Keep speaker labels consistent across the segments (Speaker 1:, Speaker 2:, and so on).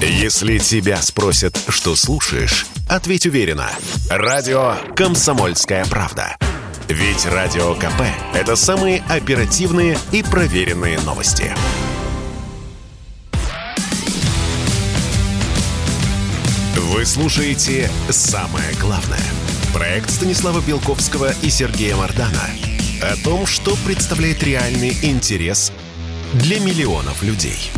Speaker 1: Если тебя спросят, что слушаешь, ответь уверенно. Радио «Комсомольская правда». Ведь Радио КП – это самые оперативные и проверенные новости. Вы слушаете «Самое главное». Проект Станислава Белковского и Сергея Мардана о том, что представляет реальный интерес для миллионов людей.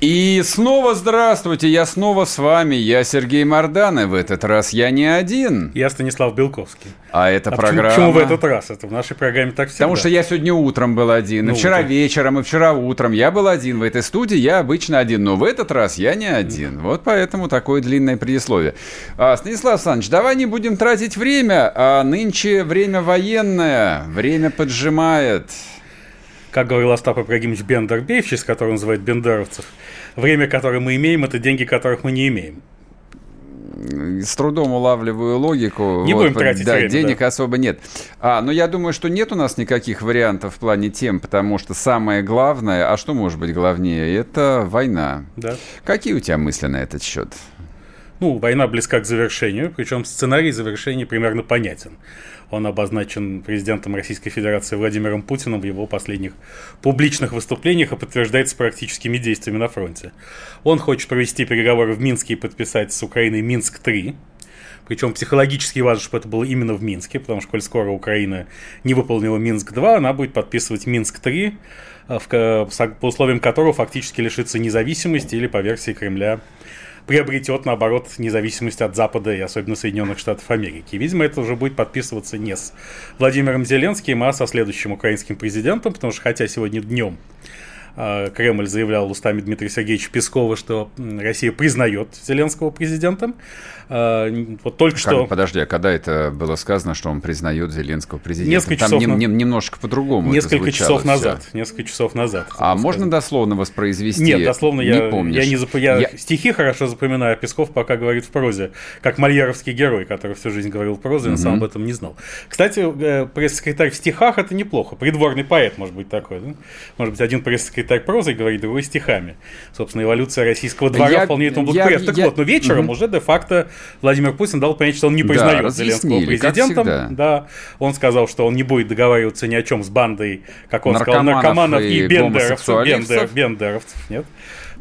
Speaker 2: И снова здравствуйте, я снова с вами, я Сергей Мордан, и в этот раз я не один.
Speaker 3: Я Станислав Белковский.
Speaker 2: А это
Speaker 3: а
Speaker 2: программа...
Speaker 3: Почему, почему в этот раз? Это в нашей программе так всегда.
Speaker 2: Потому что я сегодня утром был один, ну, и вчера утром. вечером, и вчера утром. Я был один в этой студии, я обычно один, но в этот раз я не один. Mm. Вот поэтому такое длинное предисловие. А, Станислав Александрович, давай не будем тратить время, а нынче время военное, время поджимает.
Speaker 3: Как говорил Остап Ибрагимович Бендер-Беевич, с которым называют бендеровцев, время, которое мы имеем, это деньги, которых мы не имеем.
Speaker 2: С трудом улавливаю логику.
Speaker 3: Не вот, будем тратить
Speaker 2: да,
Speaker 3: время.
Speaker 2: Денег
Speaker 3: да.
Speaker 2: особо нет. А, но я думаю, что нет у нас никаких вариантов в плане тем, потому что самое главное, а что может быть главнее, это война.
Speaker 3: Да.
Speaker 2: Какие у тебя мысли на этот счет?
Speaker 3: Ну, война близка к завершению, причем сценарий завершения примерно понятен. Он обозначен президентом Российской Федерации Владимиром Путиным в его последних публичных выступлениях и подтверждается практическими действиями на фронте. Он хочет провести переговоры в Минске и подписать с Украиной Минск-3, причем психологически важно, чтобы это было именно в Минске, потому что, коль скоро Украина не выполнила Минск-2, она будет подписывать Минск-3, э, по условиям которого фактически лишится независимости или, по версии Кремля, приобретет, наоборот, независимость от Запада и особенно Соединенных Штатов Америки. Видимо, это уже будет подписываться не с Владимиром Зеленским, а со следующим украинским президентом, потому что хотя сегодня днем Кремль заявлял устами Дмитрия Сергеевича Пескова, что Россия признает Зеленского президентом. А, вот только как, что...
Speaker 2: Подожди, а когда это было сказано, что он признает Зеленского президентом?
Speaker 3: Несколько Там часов
Speaker 2: нем, нем, немножко по-другому
Speaker 3: Несколько часов назад. Все. Несколько часов назад.
Speaker 2: А можно сказать. дословно воспроизвести?
Speaker 3: Нет, дословно
Speaker 2: не
Speaker 3: я,
Speaker 2: помнишь.
Speaker 3: я не зап... я, я стихи хорошо запоминаю, а Песков пока говорит в прозе, как мальяровский герой, который всю жизнь говорил в прозе, но сам об этом не знал. Кстати, э, пресс-секретарь в стихах это неплохо. Придворный поэт может быть такой. Да? Может быть, один пресс-секретарь прозой говорит, другой стихами. Собственно, эволюция российского двора я, вполне этому благоприятна. Так я... вот, но вечером угу. уже де-факто Владимир Путин дал понять, что он не признает да, Зеленского президентом. Да, он сказал, что он не будет договариваться ни о чем с бандой, как он сказал, наркоманов и, и бендеровцев, бендер, бендеровцев, нет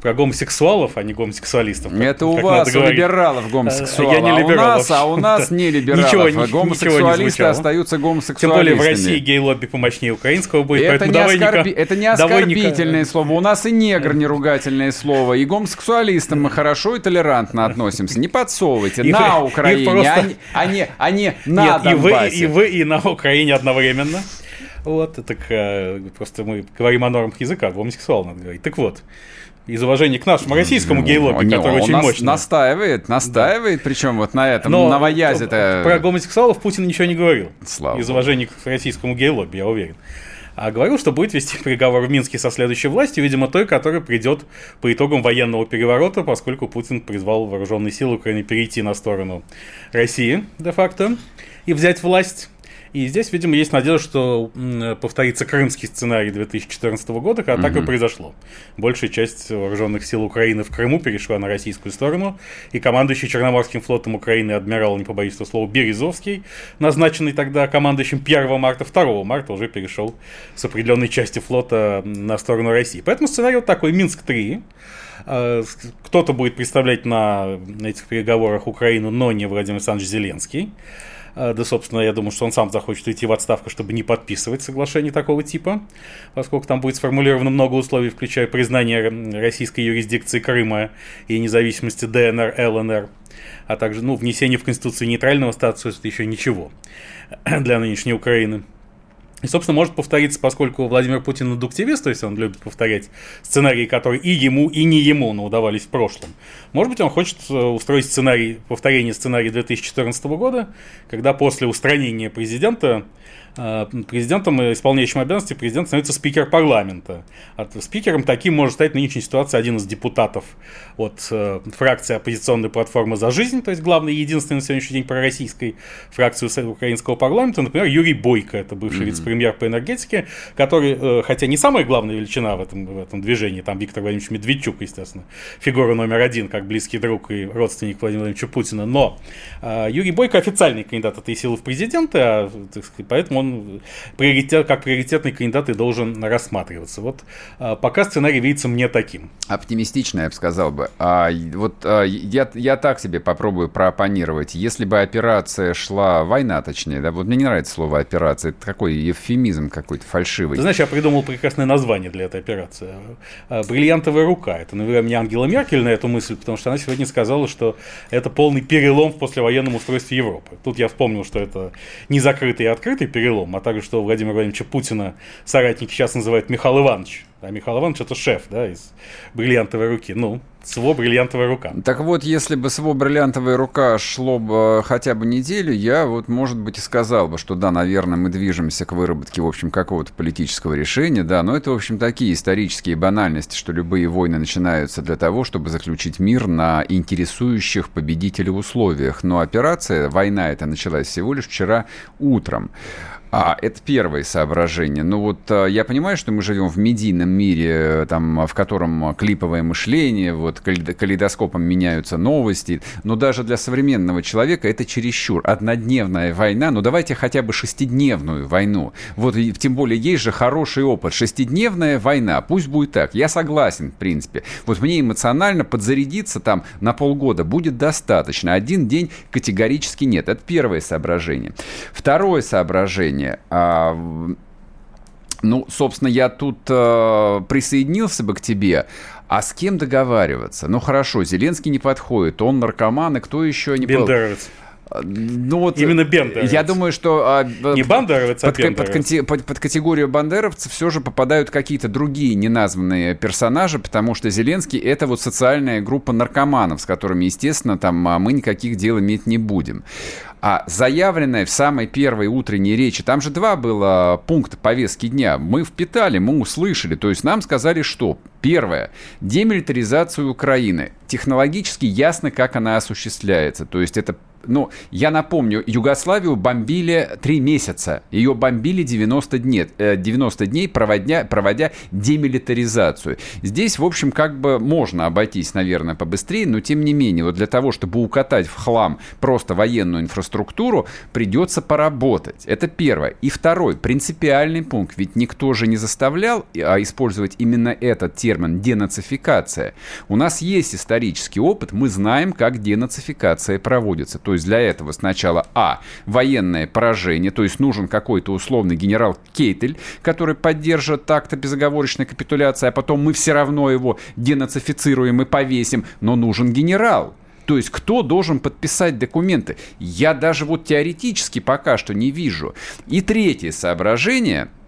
Speaker 3: про гомосексуалов, а не гомосексуалистов.
Speaker 2: Это у вас, у либералов гомосексуалы. Я не либералов. А у нас, а у нас не либералов. Ничего, Гомосексуалисты ничего остаются гомосексуалистами. Тем более
Speaker 3: в России гей-лобби помощнее украинского будет.
Speaker 2: Это не, оскорби... это не оскорбительное слово. У нас и негр не ругательное слово. И гомосексуалистам мы хорошо и толерантно относимся. Не подсовывайте. И на Украине, просто... а, не, а, не, а не на Нет,
Speaker 3: Донбассе. И вы, и вы, и на Украине одновременно. Вот, так э, просто мы говорим о нормах языка, гомосексуал надо говорить. Так вот, из уважения к нашему российскому гей-лобби, ну, который очень мощный.
Speaker 2: Настаивает, настаивает, да. причем вот на этом, Но на воязе-то...
Speaker 3: Про гомосексуалов Путин ничего не говорил.
Speaker 2: Слава
Speaker 3: Из уважения к российскому гей-лобби, я уверен. А говорил, что будет вести переговоры в Минске со следующей властью, видимо, той, которая придет по итогам военного переворота, поскольку Путин призвал вооруженные силы Украины перейти на сторону России, де-факто, и взять власть. И здесь, видимо, есть надежда, что повторится крымский сценарий 2014 года, когда mm-hmm. так и произошло. Большая часть вооруженных сил Украины в Крыму перешла на российскую сторону, и командующий Черноморским флотом Украины адмирал, не побоюсь этого слова, Березовский, назначенный тогда командующим 1 марта, 2 марта уже перешел с определенной части флота на сторону России. Поэтому сценарий вот такой, Минск-3, а, кто-то будет представлять на этих переговорах Украину, но не Владимир Александрович Зеленский. А, да, собственно, я думаю, что он сам захочет уйти в отставку, чтобы не подписывать соглашение такого типа, поскольку там будет сформулировано много условий, включая признание российской юрисдикции Крыма и независимости ДНР, ЛНР, а также ну, внесение в Конституцию нейтрального статуса, это еще ничего для нынешней Украины. И, собственно, может повториться, поскольку Владимир Путин индуктивист, то есть он любит повторять сценарии, которые и ему, и не ему, но удавались в прошлом. Может быть, он хочет э, устроить сценарий, повторение сценария 2014 года, когда после устранения президента Э, президентом, исполняющим обязанности президент становится спикер парламента. Спикером таким может стать нынешняя ситуация один из депутатов от э, фракции оппозиционной платформы «За жизнь», то есть главный и единственный на сегодняшний день пророссийской фракции украинского парламента, например, Юрий Бойко, это бывший mm-hmm. вице-премьер по энергетике, который, э, хотя не самая главная величина в этом, в этом движении, там Виктор Владимирович Медведчук, естественно, фигура номер один, как близкий друг и родственник Владимира Владимировича Путина, но э, Юрий Бойко официальный кандидат этой силы в президенты, а, сказать, поэтому он приоритет, как приоритетный кандидат и должен рассматриваться. Вот э, пока сценарий видится мне таким.
Speaker 2: Оптимистично, я бы сказал бы. А, вот а, я, я так себе попробую проопонировать. Если бы операция шла, война точнее, да, вот мне не нравится слово операция, это какой эвфемизм какой-то фальшивый.
Speaker 3: Ты знаешь, я придумал прекрасное название для этой операции. Бриллиантовая рука. Это навела мне Ангела Меркель на эту мысль, потому что она сегодня сказала, что это полный перелом в послевоенном устройстве Европы. Тут я вспомнил, что это не закрытый и открытый перелом, а также, что Владимира Владимировича Путина соратники сейчас называют Михаил Иванович. А Михаил Иванович это шеф, да, из бриллиантовой руки. Ну, СВО «Бриллиантовая рука».
Speaker 2: Так вот, если бы СВО «Бриллиантовая рука» шло бы хотя бы неделю, я вот, может быть, и сказал бы, что да, наверное, мы движемся к выработке, в общем, какого-то политического решения, да, но это, в общем, такие исторические банальности, что любые войны начинаются для того, чтобы заключить мир на интересующих победителей условиях. Но операция, война эта началась всего лишь вчера утром. А, это первое соображение. Ну вот а, я понимаю, что мы живем в медийном мире, там, в котором клиповое мышление, вот калейдоскопом меняются новости, но даже для современного человека это чересчур. Однодневная война, ну давайте хотя бы шестидневную войну. Вот тем более есть же хороший опыт. Шестидневная война, пусть будет так. Я согласен, в принципе. Вот мне эмоционально подзарядиться там на полгода будет достаточно. Один день категорически нет. Это первое соображение. Второе соображение решение. А, ну, собственно, я тут э, присоединился бы к тебе. А с кем договариваться? Ну, хорошо, Зеленский не подходит, он наркоман, и кто еще не...
Speaker 3: Бендеровец.
Speaker 2: Ну, вот,
Speaker 3: Именно Бендеровец.
Speaker 2: Я думаю, что...
Speaker 3: А, не Бандеровец,
Speaker 2: а под, под, под, под категорию бандеровцев все же попадают какие-то другие неназванные персонажи, потому что Зеленский — это вот социальная группа наркоманов, с которыми, естественно, там а, мы никаких дел иметь не будем. А заявленное в самой первой утренней речи, там же два было пункта повестки дня, мы впитали, мы услышали, то есть нам сказали, что Первое. Демилитаризацию Украины. Технологически ясно, как она осуществляется. То есть это ну, я напомню, Югославию бомбили 3 месяца. Ее бомбили 90 дней, 90 дней проводя, проводя демилитаризацию. Здесь, в общем, как бы можно обойтись, наверное, побыстрее, но тем не менее, вот для того, чтобы укатать в хлам просто военную инфраструктуру, придется поработать. Это первое. И второй, принципиальный пункт. Ведь никто же не заставлял а использовать именно этот термин денацификация. У нас есть исторический опыт, мы знаем, как денацификация проводится. То есть для этого сначала, а, военное поражение, то есть нужен какой-то условный генерал Кейтель, который поддержит акт безоговорочной капитуляции, а потом мы все равно его денацифицируем и повесим, но нужен генерал. То есть кто должен подписать документы? Я даже вот теоретически пока что не вижу. И третье соображение –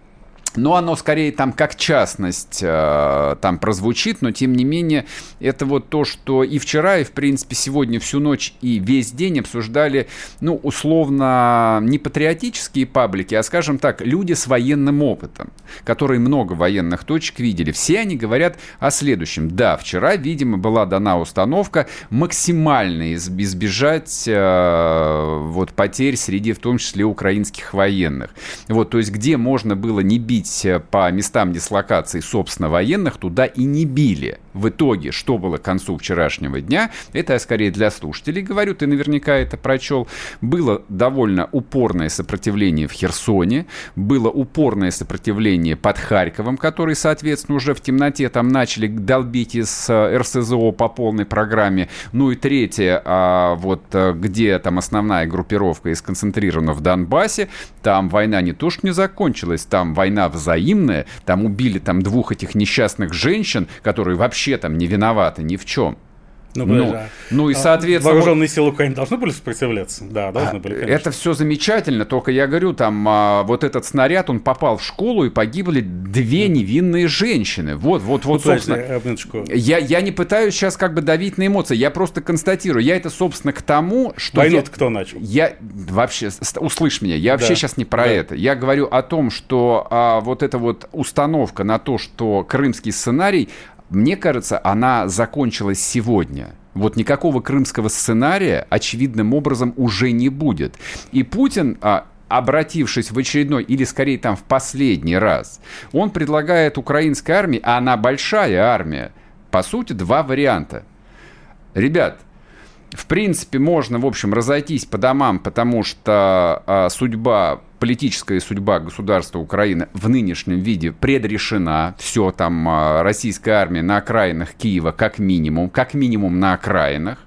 Speaker 2: но оно скорее там как частность э, там прозвучит, но тем не менее это вот то, что и вчера, и в принципе сегодня всю ночь и весь день обсуждали, ну, условно, не патриотические паблики, а, скажем так, люди с военным опытом, которые много военных точек видели. Все они говорят о следующем. Да, вчера, видимо, была дана установка максимально избежать э, вот потерь среди, в том числе, украинских военных. Вот, то есть где можно было не бить бить э, по местам дислокации, собственно, военных, туда и не били. В итоге, что было к концу вчерашнего дня, это я скорее для слушателей говорю, ты наверняка это прочел, было довольно упорное сопротивление в Херсоне, было упорное сопротивление под Харьковом, который, соответственно, уже в темноте там начали долбить из э, РСЗО по полной программе. Ну и третье, а вот э, где там основная группировка и сконцентрирована в Донбассе, там война не то что не закончилась, там война взаимная, там убили там двух этих несчастных женщин, которые вообще там не виноваты ни в чем. Ну, ну, ну и, а соответственно...
Speaker 3: Вооруженные силы Украины должны были сопротивляться? Да, должны были,
Speaker 2: конечно. Это все замечательно, только я говорю, там а, вот этот снаряд, он попал в школу, и погибли две невинные женщины. Вот, вот, вот, ну, собственно. Я, я не пытаюсь сейчас как бы давить на эмоции, я просто констатирую. Я это, собственно, к тому, что...
Speaker 3: Войну
Speaker 2: я,
Speaker 3: кто начал?
Speaker 2: Я вообще, услышь меня, я вообще да. сейчас не про да. это. Я говорю о том, что а, вот эта вот установка на то, что крымский сценарий мне кажется, она закончилась сегодня. Вот никакого крымского сценария очевидным образом уже не будет. И Путин, а, обратившись в очередной, или скорее там в последний раз, он предлагает украинской армии, а она большая армия, по сути, два варианта. Ребят, в принципе, можно, в общем, разойтись по домам, потому что а, судьба политическая судьба государства Украины в нынешнем виде предрешена. Все там а, российская армия на окраинах Киева как минимум, как минимум на окраинах.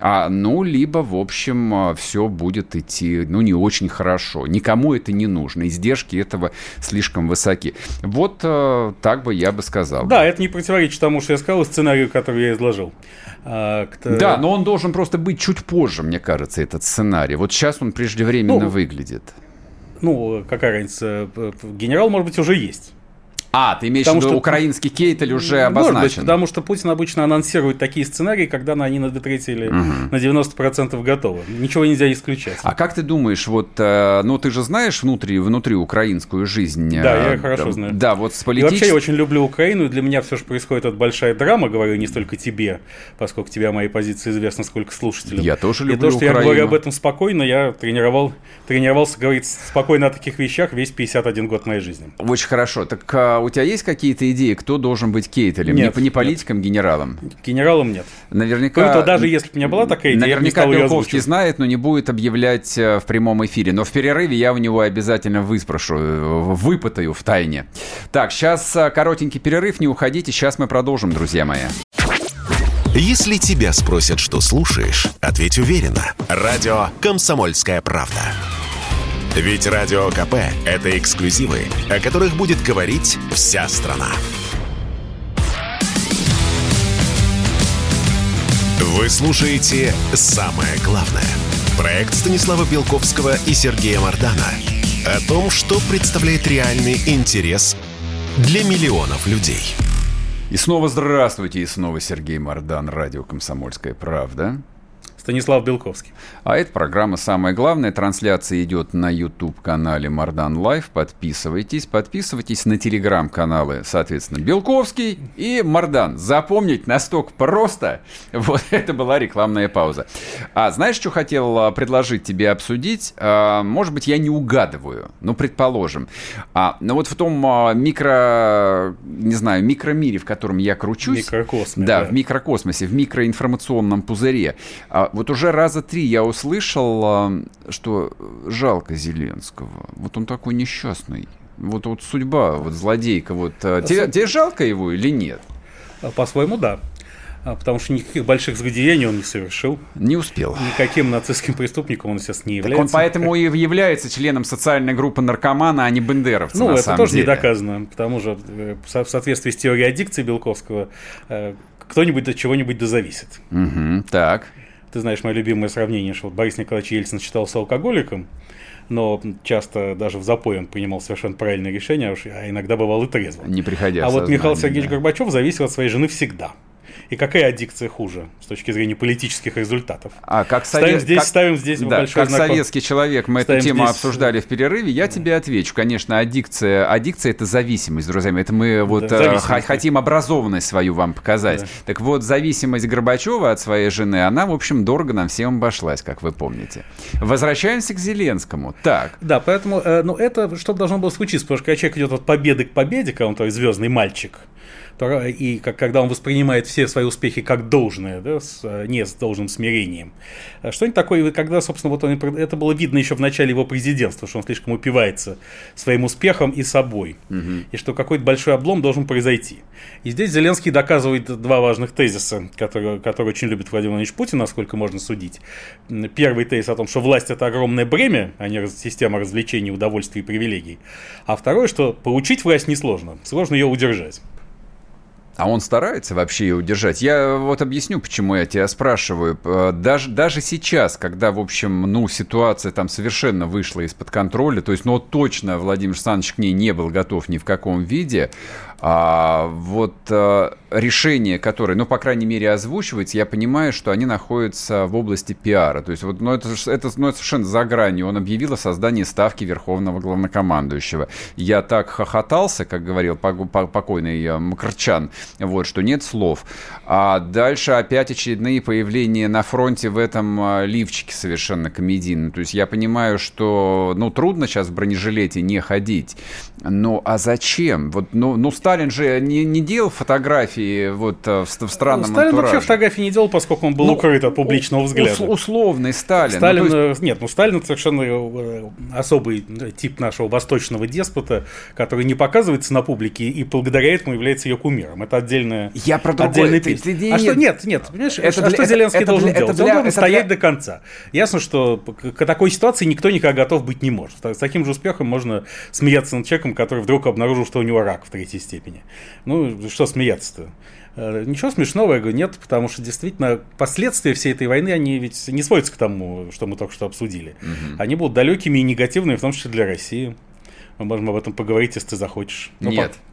Speaker 2: А, ну, либо, в общем, а, все будет идти, ну, не очень хорошо. Никому это не нужно. Издержки этого слишком высоки. Вот а, так бы я бы сказал.
Speaker 3: Да, это не противоречит тому, что я сказал, сценарию, который я изложил.
Speaker 2: А, кто... Да, но он должен просто быть чуть позже, мне кажется, этот сценарий. Вот сейчас он преждевременно ну, выглядит
Speaker 3: ну, какая разница, генерал, может быть, уже есть.
Speaker 2: А, ты имеешь в виду, что... украинский кейтель уже обозначен? Может быть,
Speaker 3: потому что Путин обычно анонсирует такие сценарии, когда они на D3 или угу. на 90% готовы. Ничего нельзя исключать.
Speaker 2: А как ты думаешь, вот, э, ну, ты же знаешь внутри, внутри украинскую жизнь?
Speaker 3: Да, я э, хорошо знаю.
Speaker 2: Да, вот с политической...
Speaker 3: Вообще я очень люблю Украину, и для меня все же происходит от большая драма, говорю не столько тебе, поскольку тебе о моей позиции известно, сколько слушателей.
Speaker 2: Я тоже люблю
Speaker 3: И то, что Украину. я говорю об этом спокойно, я тренировал, тренировался говорить спокойно о таких вещах весь 51 год моей жизни.
Speaker 2: Очень хорошо. Так а, у тебя есть какие-то идеи, кто должен быть Кейтелем? Нет, не, не политиком, нет. генералом?
Speaker 3: Генералом нет.
Speaker 2: Наверняка...
Speaker 3: Ну, даже если бы у меня была такая идея,
Speaker 2: Наверняка Белковский знает, но не будет объявлять э, в прямом эфире. Но в перерыве я у него обязательно выспрошу, э, выпытаю в тайне. Так, сейчас э, коротенький перерыв, не уходите, сейчас мы продолжим, друзья мои.
Speaker 1: Если тебя спросят, что слушаешь, ответь уверенно. Радио «Комсомольская правда». Ведь Радио КП – это эксклюзивы, о которых будет говорить вся страна. Вы слушаете «Самое главное» – проект Станислава Белковского и Сергея Мардана о том, что представляет реальный интерес для миллионов людей.
Speaker 2: И снова здравствуйте, и снова Сергей Мардан, радио «Комсомольская правда».
Speaker 3: Станислав Белковский.
Speaker 2: А эта программа «Самое главное». Трансляция идет на YouTube-канале Мардан Лайв. Подписывайтесь. Подписывайтесь на телеграм-каналы, соответственно, Белковский и Мардан. Запомнить настолько просто. Вот это была рекламная пауза. А знаешь, что хотел а, предложить тебе обсудить? А, может быть, я не угадываю. Ну, предположим. А, но вот в том а, микро... Не знаю, микромире, в котором я кручусь.
Speaker 3: Микрокосме.
Speaker 2: Да, да, в микрокосмосе, в микроинформационном пузыре вот уже раза три я услышал, а, что жалко Зеленского. Вот он такой несчастный. Вот, вот судьба, вот злодейка. Вот. А тебе, тебе жалко его или нет?
Speaker 3: А, по-своему, да. Потому что никаких больших злодеяний он не совершил.
Speaker 2: Не успел.
Speaker 3: Никаким нацистским преступником он, естественно, не является.
Speaker 2: Так он поэтому и является членом социальной группы наркомана, а не бендеровца,
Speaker 3: Ну, это тоже
Speaker 2: деле.
Speaker 3: не доказано. К тому же, э, в соответствии с теорией аддикции Белковского, э, кто-нибудь от чего-нибудь да зависит.
Speaker 2: Угу, так.
Speaker 3: Ты знаешь мое любимое сравнение, что Борис Николаевич Ельцин считался алкоголиком, но часто даже в запой он принимал совершенно правильные решения, а иногда бывал и трезвым.
Speaker 2: Не приходя
Speaker 3: А вот Михаил Сергеевич да. Горбачев зависел от своей жены всегда. И какая аддикция хуже с точки зрения политических результатов?
Speaker 2: А как
Speaker 3: ставим здесь,
Speaker 2: как,
Speaker 3: ставим здесь
Speaker 2: да, большой как знак. советский человек, мы ставим эту тему здесь... обсуждали в перерыве. Я да. тебе отвечу. Конечно, аддикция, аддикция это зависимость, друзья. Это мы вот да, э, хотим образованность свою вам показать. Да. Так вот, зависимость Горбачева от своей жены, она, в общем, дорого нам всем обошлась, как вы помните. Возвращаемся к Зеленскому. Так.
Speaker 3: Да, поэтому, э, ну, это что должно было случиться, потому что когда человек идет от победы к победе, когда он то звездный мальчик, и как, когда он воспринимает все свои успехи как должное, да, с, не с должным смирением. А что-нибудь такое, когда, собственно, вот он, это было видно еще в начале его президентства, что он слишком упивается своим успехом и собой, угу. и что какой-то большой облом должен произойти. И здесь Зеленский доказывает два важных тезиса, которые, которые очень любит Владимир Владимирович Путин, насколько можно судить. Первый тезис о том, что власть это огромное бремя, а не система развлечений, удовольствий и привилегий. А второй, что получить власть несложно, сложно ее удержать.
Speaker 2: А он старается вообще ее удержать? Я вот объясню, почему я тебя спрашиваю. Э, даже, даже сейчас, когда, в общем, ну, ситуация там совершенно вышла из-под контроля, то есть, ну, точно Владимир Александрович к ней не был готов ни в каком виде, а вот а, решения, которые, ну, по крайней мере, озвучиваются, я понимаю, что они находятся в области пиара. То есть, вот, ну, это, это, ну, совершенно за гранью. Он объявил о создании ставки Верховного Главнокомандующего. Я так хохотался, как говорил покойный э, Макарчан, вот, что нет слов. А дальше опять очередные появления на фронте в этом а, лифчике совершенно комедийно. То есть я понимаю, что, ну, трудно сейчас в бронежилете не ходить. Ну, а зачем? Вот, ну, ну Сталин же не, не делал фотографии вот э, в, в странном ну,
Speaker 3: Сталин
Speaker 2: антураже.
Speaker 3: вообще фотографии не делал, поскольку он был ну, укрыт от публичного взгляда. Ус,
Speaker 2: условный Сталин.
Speaker 3: Сталин ну, есть... Нет, ну Сталин совершенно э, особый тип нашего восточного деспота, который не показывается на публике и благодаря этому является ее кумиром. Это отдельная,
Speaker 2: Я про другое. Ты, ты,
Speaker 3: ты, а что, нет, нет, понимаешь, это а для, что Зеленский это, должен это делать? Для, он должен стоять для... до конца. Ясно, что к такой ситуации никто никогда готов быть не может. С таким же успехом можно смеяться над человеком, который вдруг обнаружил, что у него рак в третьей степени. Ну, что смеяться-то? Э, ничего смешного, я говорю, нет, потому что действительно последствия всей этой войны, они ведь не сводятся к тому, что мы только что обсудили. Угу. Они будут далекими и негативными, в том числе для России. Мы можем об этом поговорить, если ты захочешь.
Speaker 2: Ну, нет. По...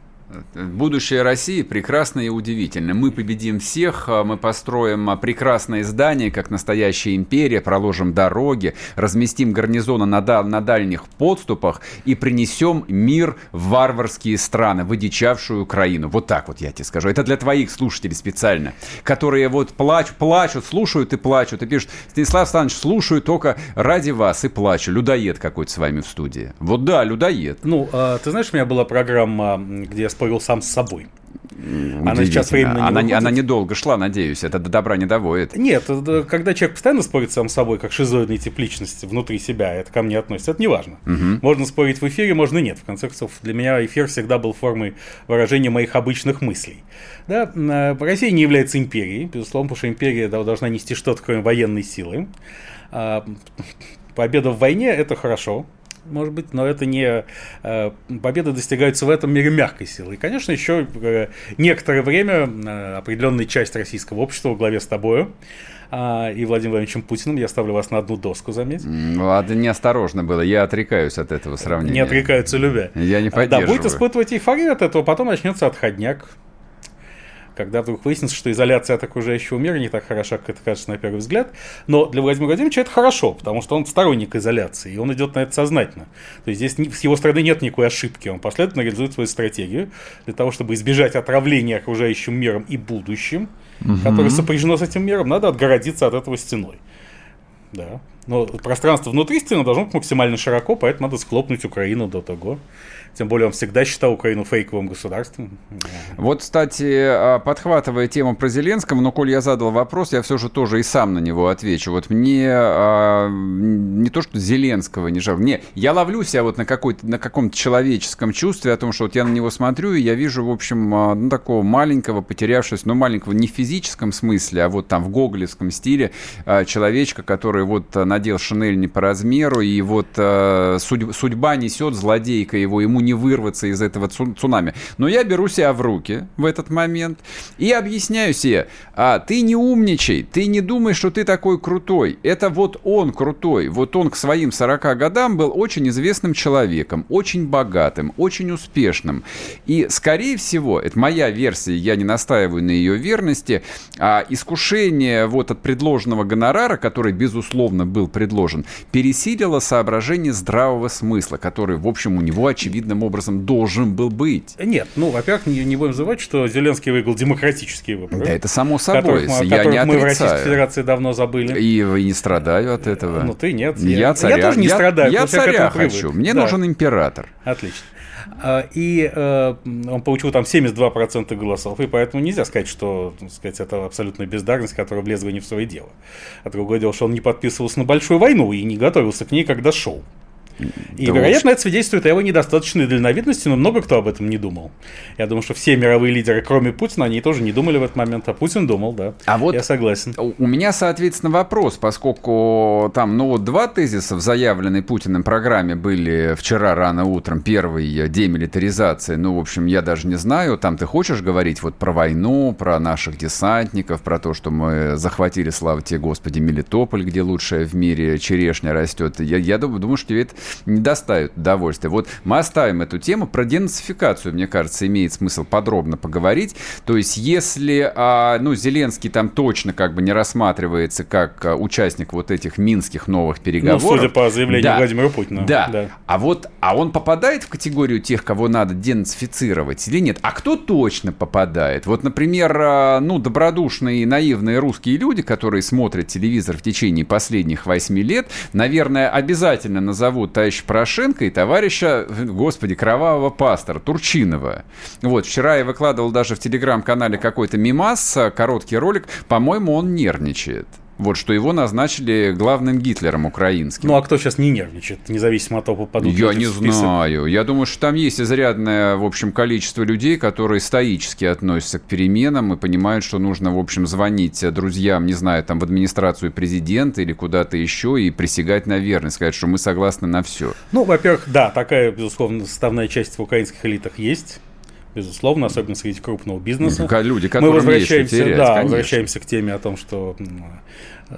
Speaker 2: Будущее России прекрасно и удивительно. Мы победим всех, а, мы построим а, прекрасное здание, как настоящая империя, проложим дороги, разместим гарнизоны на, да, на дальних подступах и принесем мир в варварские страны, в одичавшую Украину. Вот так вот я тебе скажу. Это для твоих слушателей специально, которые вот плачут, плачут, слушают и плачут, и пишут, Станислав Александрович, слушаю только ради вас и плачу. Людоед какой-то с вами в студии. Вот да, людоед.
Speaker 3: Ну, а, ты знаешь, у меня была программа, где я спорил сам с собой. Она сейчас временно
Speaker 2: она, не она недолго шла, надеюсь. Это до добра не доводит.
Speaker 3: Нет, когда человек постоянно спорит сам с собой, как шизоидный тип личности внутри себя, это ко мне относится, это не важно. Угу. Можно спорить в эфире, можно нет. В конце концов, для меня эфир всегда был формой выражения моих обычных мыслей. Да, э, Россия не является империей, безусловно, потому что империя должна нести что-то, кроме военной силы. А, победа в войне – это хорошо, может быть, но это не э, победа достигается в этом мире мягкой силой. И, конечно, еще э, некоторое время э, определенная часть российского общества во главе с тобою а, и Владимиром Владимировичем Путиным. Я ставлю вас на одну доску, заметь.
Speaker 2: Ладно, неосторожно было. Я отрекаюсь от этого сравнения.
Speaker 3: Не отрекаются любя.
Speaker 2: Я не поддерживаю.
Speaker 3: Да, будет испытывать эйфорию от этого, потом начнется отходняк когда вдруг выяснится, что изоляция от окружающего мира не так хороша, как это кажется на первый взгляд. Но для Владимира Владимировича это хорошо, потому что он сторонник изоляции, и он идет на это сознательно. То есть здесь с его стороны нет никакой ошибки. Он последовательно реализует свою стратегию для того, чтобы избежать отравления окружающим миром и будущим, угу. которое сопряжено с этим миром, надо отгородиться от этого стеной. Да. Но пространство внутри стены должно быть максимально широко, поэтому надо схлопнуть Украину до того. Тем более он всегда считал Украину фейковым государством.
Speaker 2: Вот, кстати, а, подхватывая тему про Зеленского, но коль я задал вопрос, я все же тоже и сам на него отвечу. Вот мне а, не то, что Зеленского не жалко. Не, я ловлю себя вот на, какой-то, на каком-то человеческом чувстве о том, что вот я на него смотрю, и я вижу, в общем, а, ну, такого маленького, потерявшегося, ну, маленького не в физическом смысле, а вот там в гоголевском стиле человечка, который вот надел шинель не по размеру, и вот судьба несет злодейка его, ему не вырваться из этого цунами. Но я беру себя в руки в этот момент и объясняю себе, а, ты не умничай, ты не думай, что ты такой крутой. Это вот он крутой. Вот он к своим 40 годам был очень известным человеком, очень богатым, очень успешным. И, скорее всего, это моя версия, я не настаиваю на ее верности, а искушение вот от предложенного гонорара, который, безусловно, был предложен, пересилило соображение здравого смысла, который, в общем, у него, очевидно, очевидным образом должен был быть.
Speaker 3: Нет, ну, во-первых, не, не будем забывать, что Зеленский выиграл демократические выборы.
Speaker 2: Да, это само собой, которых, я которых не
Speaker 3: мы в Российской Федерации давно забыли.
Speaker 2: И, и не страдаю от этого.
Speaker 3: Ну, ты нет.
Speaker 2: Я, я, царя,
Speaker 3: я тоже не
Speaker 2: я,
Speaker 3: страдаю.
Speaker 2: Я царя хочу, мне да. нужен император.
Speaker 3: Отлично. А, и э, он получил там 72% голосов, и поэтому нельзя сказать, что так сказать, это абсолютная бездарность, которая влезла не в свое дело. А другое дело, что он не подписывался на большую войну и не готовился к ней, когда шел. И, да вероятно, это свидетельствует о его недостаточной дальновидности, но много кто об этом не думал. Я думаю, что все мировые лидеры, кроме Путина, они тоже не думали в этот момент, а Путин думал, да.
Speaker 2: А вот
Speaker 3: я согласен.
Speaker 2: У меня, соответственно, вопрос, поскольку там, ну вот два тезиса в заявленной Путиным программе были вчера рано утром. Первый – демилитаризация. Ну, в общем, я даже не знаю, там ты хочешь говорить вот про войну, про наших десантников, про то, что мы захватили, слава тебе, Господи, Мелитополь, где лучшая в мире черешня растет. Я, я думаю, думаю, что тебе это не доставит удовольствия. Вот мы оставим эту тему. Про денацификацию, мне кажется, имеет смысл подробно поговорить. То есть, если, а, ну, Зеленский там точно как бы не рассматривается как а, участник вот этих минских новых переговоров. Ну,
Speaker 3: судя по заявлению да, Владимира Путина.
Speaker 2: Да. да. А вот, а он попадает в категорию тех, кого надо денацифицировать или нет? А кто точно попадает? Вот, например, а, ну, добродушные и наивные русские люди, которые смотрят телевизор в течение последних восьми лет, наверное, обязательно назовут товарища Порошенко и товарища, господи, кровавого пастора Турчинова. Вот, вчера я выкладывал даже в телеграм-канале какой-то мимас, короткий ролик, по-моему, он нервничает. Вот, что его назначили главным Гитлером украинским.
Speaker 3: Ну, а кто сейчас не нервничает, независимо от того, попадут
Speaker 2: Я не знаю. Я думаю, что там есть изрядное, в общем, количество людей, которые стоически относятся к переменам и понимают, что нужно, в общем, звонить друзьям, не знаю, там, в администрацию президента или куда-то еще и присягать на верность, сказать, что мы согласны на все.
Speaker 3: Ну, во-первых, да, такая, безусловно, составная часть в украинских элитах есть безусловно, особенно среди крупного бизнеса.
Speaker 2: Люди, Мы
Speaker 3: возвращаемся,
Speaker 2: терять,
Speaker 3: да, конечно. возвращаемся к теме о том, что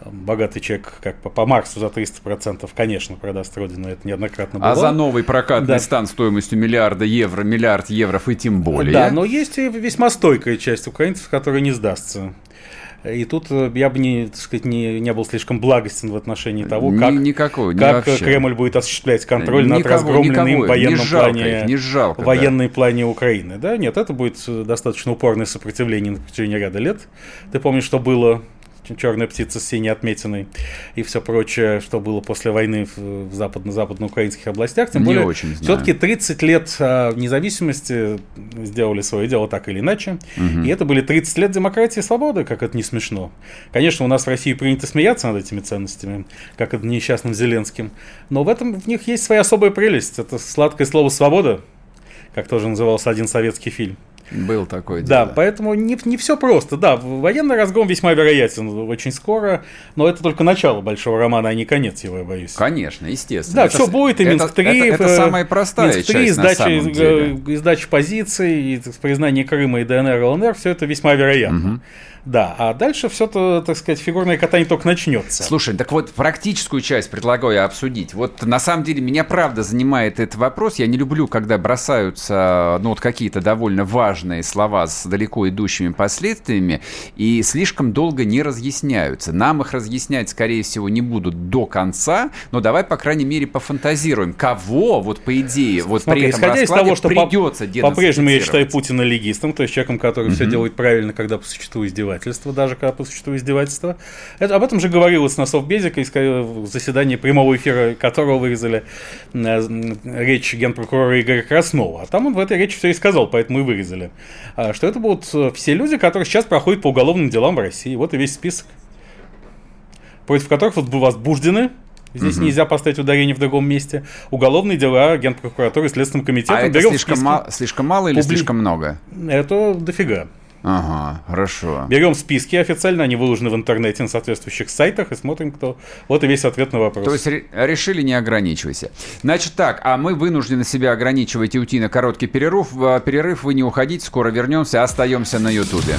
Speaker 3: богатый человек, как по, по Марксу, за 300%, конечно, продаст родину, это неоднократно было.
Speaker 2: А за новый прокатный да. стан стоимостью миллиарда евро, миллиард евро и тем более.
Speaker 3: Да, но есть и весьма стойкая часть украинцев, которая не сдастся. И тут э, я бы не, так сказать, не, не был слишком благостен в отношении того, как,
Speaker 2: никакой,
Speaker 3: как Кремль будет осуществлять контроль над разгромленным им военном не жалко, плане,
Speaker 2: не жалко,
Speaker 3: военной да. плане Украины. Да, нет, это будет достаточно упорное сопротивление на протяжении ряда лет. Ты помнишь, что было черная птица с синей отметиной и все прочее, что было после войны в западно-западноукраинских областях. Тем более,
Speaker 2: очень
Speaker 3: все-таки 30 лет а, независимости сделали свое дело так или иначе. Угу. И это были 30 лет демократии и свободы, как это не смешно. Конечно, у нас в России принято смеяться над этими ценностями, как это несчастным Зеленским. Но в этом в них есть своя особая прелесть. Это сладкое слово «свобода», как тоже назывался один советский фильм.
Speaker 2: Был такой
Speaker 3: Да, поэтому не, не все просто. Да, военный разгром весьма вероятен очень скоро, но это только начало большого романа, а не конец его, я боюсь.
Speaker 2: Конечно, естественно.
Speaker 3: Да, это, все будет, и Минск-3.
Speaker 2: Это, это, это самая простая Минск-3, часть,
Speaker 3: сдача, издача позиций, и признание Крыма и ДНР, ЛНР, все это весьма вероятно. Угу. Да, а дальше все, то, так сказать, фигурное катание только начнется.
Speaker 2: Слушай, так вот практическую часть предлагаю обсудить. Вот на самом деле меня правда занимает этот вопрос. Я не люблю, когда бросаются ну, вот какие-то довольно важные слова с далеко идущими последствиями и слишком долго не разъясняются. Нам их разъяснять, скорее всего, не будут до конца, но давай, по крайней мере, пофантазируем. Кого, вот по идее, вот Смотри, при этом исходя из того, что придется
Speaker 3: по- По-прежнему я считаю Путина легистом, то есть человеком, который mm-hmm. все делает правильно, когда по существу издевается издевательства, даже когда по существу издевательства. Это, об этом же говорилось на Совбезике, в заседании прямого эфира которого вырезали э, речь генпрокурора Игоря Краснова. А там он в этой речи все и сказал, поэтому и вырезали. А, что это будут э, все люди, которые сейчас проходят по уголовным делам в России. Вот и весь список. Против которых вот возбуждены Здесь угу. нельзя поставить ударение в другом месте. Уголовные дела Генпрокуратуры и Следственным комитетом.
Speaker 2: А это слишком, ма- слишком мало или Публи... слишком много?
Speaker 3: Это дофига.
Speaker 2: Ага, хорошо.
Speaker 3: Берем списки официально, они выложены в интернете на соответствующих сайтах и смотрим, кто. Вот и весь ответ на вопрос.
Speaker 2: То есть решили не ограничивайся. Значит так, а мы вынуждены себя ограничивать и уйти на короткий перерыв. Перерыв вы не уходите, скоро вернемся, остаемся на Ютубе.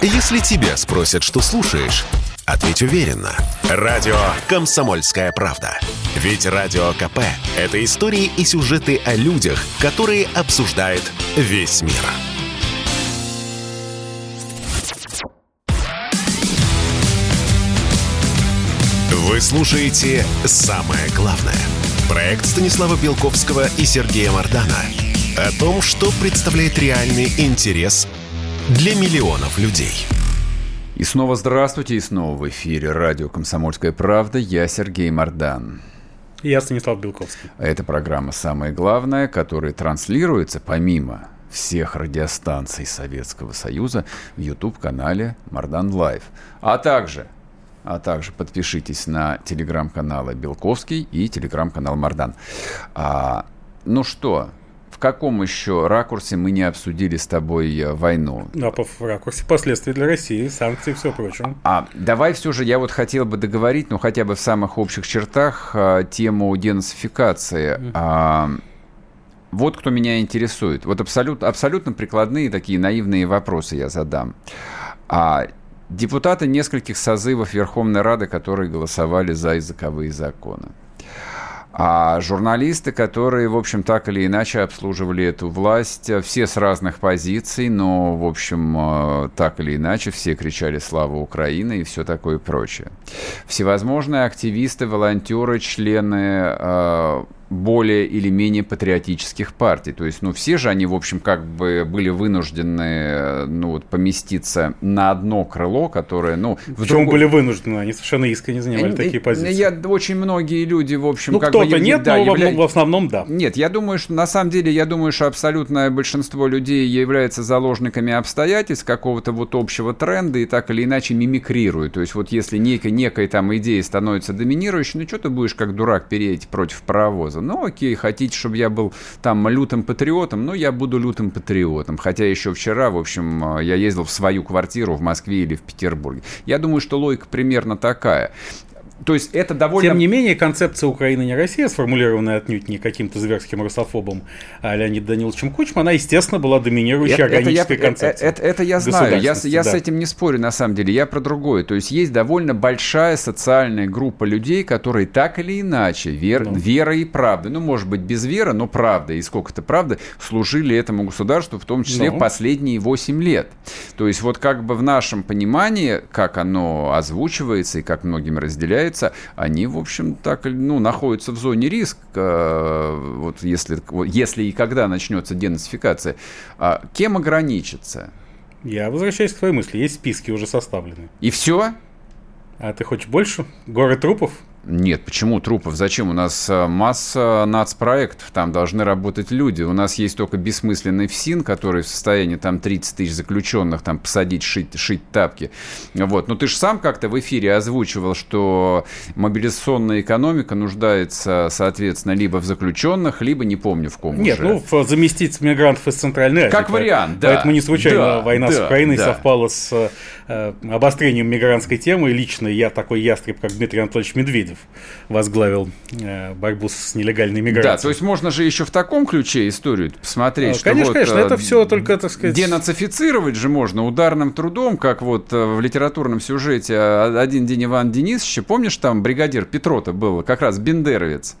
Speaker 1: Если тебя спросят, что слушаешь, ответь уверенно. Радио «Комсомольская правда». Ведь Радио КП – это истории и сюжеты о людях, которые обсуждает весь мир. Вы слушаете «Самое главное». Проект Станислава Белковского и Сергея Мардана о том, что представляет реальный интерес для миллионов людей.
Speaker 2: И снова здравствуйте, и снова в эфире радио «Комсомольская правда». Я Сергей Мардан.
Speaker 3: Я Станислав Белковский.
Speaker 2: Это программа «Самое главное», которая транслируется помимо всех радиостанций Советского Союза в YouTube-канале Мардан Лайв, а также а также подпишитесь на телеграм-каналы Белковский и телеграм-канал Мардан. А, ну что, в каком еще ракурсе мы не обсудили с тобой э, войну?
Speaker 3: Ну, а в ракурсе последствий для России, санкции и все прочее.
Speaker 2: А давай все же, я вот хотел бы договорить, ну хотя бы в самых общих чертах, э, тему денацификации. Mm-hmm. А, вот кто меня интересует. Вот абсолютно, абсолютно прикладные такие наивные вопросы я задам. А депутаты нескольких созывов Верховной Рады, которые голосовали за языковые законы. А журналисты, которые, в общем, так или иначе обслуживали эту власть, все с разных позиций, но, в общем, э, так или иначе, все кричали «Слава Украине» и все такое прочее. Всевозможные активисты, волонтеры, члены э, более или менее патриотических партий. То есть, ну, все же они, в общем, как бы были вынуждены, ну, вот, поместиться на одно крыло, которое, ну...
Speaker 3: Почему другой... были вынуждены? Они совершенно искренне занимали э, такие позиции.
Speaker 2: Я, очень многие люди, в общем,
Speaker 3: ну,
Speaker 2: как
Speaker 3: бы... кто-то нет, да, но явля... в основном да.
Speaker 2: Нет, я думаю, что, на самом деле, я думаю, что абсолютное большинство людей является заложниками обстоятельств какого-то вот общего тренда и так или иначе мимикрируют. То есть, вот если некая, некая там идея становится доминирующей, ну, что ты будешь как дурак переть против паровоза? Ну, окей, хотите, чтобы я был там лютым патриотом, ну, я буду лютым патриотом. Хотя еще вчера, в общем, я ездил в свою квартиру в Москве или в Петербурге. Я думаю, что логика примерно такая. То есть это довольно...
Speaker 3: Тем не менее, концепция Украины не Россия, сформулированная отнюдь не каким-то зверским русофобом а Леонидом Даниловичем Кучмом, она, естественно, была доминирующей это, органической
Speaker 2: это я,
Speaker 3: концепцией.
Speaker 2: Это, это, это я знаю, я, я да. с этим не спорю, на самом деле, я про другое. То есть есть довольно большая социальная группа людей, которые так или иначе, вер, ну. верой и правдой, ну, может быть, без веры, но правда, и сколько-то правды, служили этому государству, в том числе ну. последние 8 лет. То есть вот как бы в нашем понимании, как оно озвучивается и как многим разделяется, является, они, в общем, так, ну, находятся в зоне риска, э, вот если, если и когда начнется денацификация. А кем ограничится?
Speaker 3: Я возвращаюсь к твоей мысли. Есть списки уже составлены.
Speaker 2: И все?
Speaker 3: А ты хочешь больше? Горы трупов?
Speaker 2: Нет, почему трупов? Зачем? У нас э, масса нацпроектов, там должны работать люди. У нас есть только бессмысленный ФСИН, который в состоянии там 30 тысяч заключенных там посадить, шить, шить тапки. Вот. Но ты же сам как-то в эфире озвучивал, что мобилизационная экономика нуждается, соответственно, либо в заключенных, либо не помню в ком
Speaker 3: Нет,
Speaker 2: уже.
Speaker 3: ну, заместить мигрантов из Центральной Азии.
Speaker 2: Как вариант, да.
Speaker 3: Поэтому не случайно да, война да, с Украиной да. совпала с э, обострением мигрантской темы. Лично я такой ястреб, как Дмитрий Анатольевич Медведев, возглавил э, борьбу с нелегальной миграцией.
Speaker 2: Да, то есть можно же еще в таком ключе историю посмотреть,
Speaker 3: а, что Конечно,
Speaker 2: вот,
Speaker 3: конечно, это все только, так сказать...
Speaker 2: Денацифицировать же можно ударным трудом, как вот э, в литературном сюжете «Один день Иван Денисович», помнишь, там бригадир Петрота был, как раз бендеровец.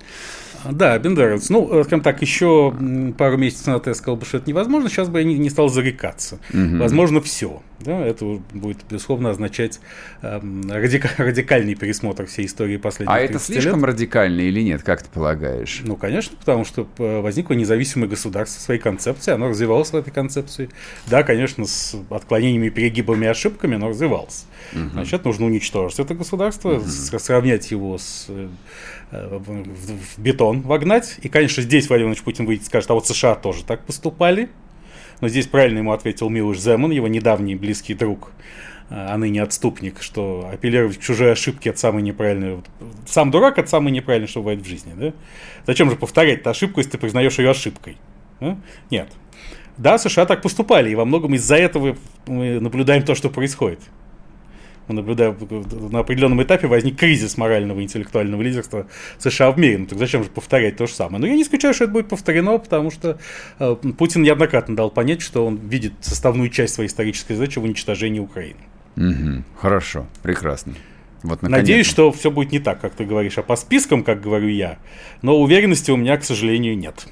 Speaker 3: Да, Бендеровец. Ну, э, скажем так, еще пару месяцев назад я сказал бы, что это невозможно, сейчас бы я не, не стал зарекаться. Угу. Возможно, все. Да, это будет, безусловно, означать э, радика- радикальный пересмотр всей истории последних
Speaker 2: А это слишком
Speaker 3: лет.
Speaker 2: радикально или нет, как ты полагаешь?
Speaker 3: Ну, конечно, потому что э, возникло независимое государство своей концепции, оно развивалось в этой концепции. Да, конечно, с отклонениями, перегибами и ошибками, оно развивалось. Угу. Значит, нужно уничтожить это государство, угу. сравнять его с э, в, бетон вогнать. И, конечно, здесь Владимир Владимирович Путин выйдет и скажет, а вот США тоже так поступали. Но здесь правильно ему ответил Милуш Земан, его недавний близкий друг, а ныне отступник, что апеллировать к чужой ошибке это самое неправильное. Сам дурак это самое неправильное, что бывает в жизни. Да? Зачем же повторять ошибку, если ты признаешь ее ошибкой? Да? Нет. Да, США так поступали, и во многом из-за этого мы наблюдаем то, что происходит мы наблюдаем, на определенном этапе возник кризис морального и интеллектуального лидерства США в мире. Ну так зачем же повторять то же самое? Но я не исключаю, что это будет повторено, потому что э, Путин неоднократно дал понять, что он видит составную часть своей исторической задачи в уничтожении Украины.
Speaker 2: Угу. Хорошо, прекрасно.
Speaker 3: Вот, Надеюсь, что все будет не так, как ты говоришь, а по спискам, как говорю я. Но уверенности у меня, к сожалению, нет.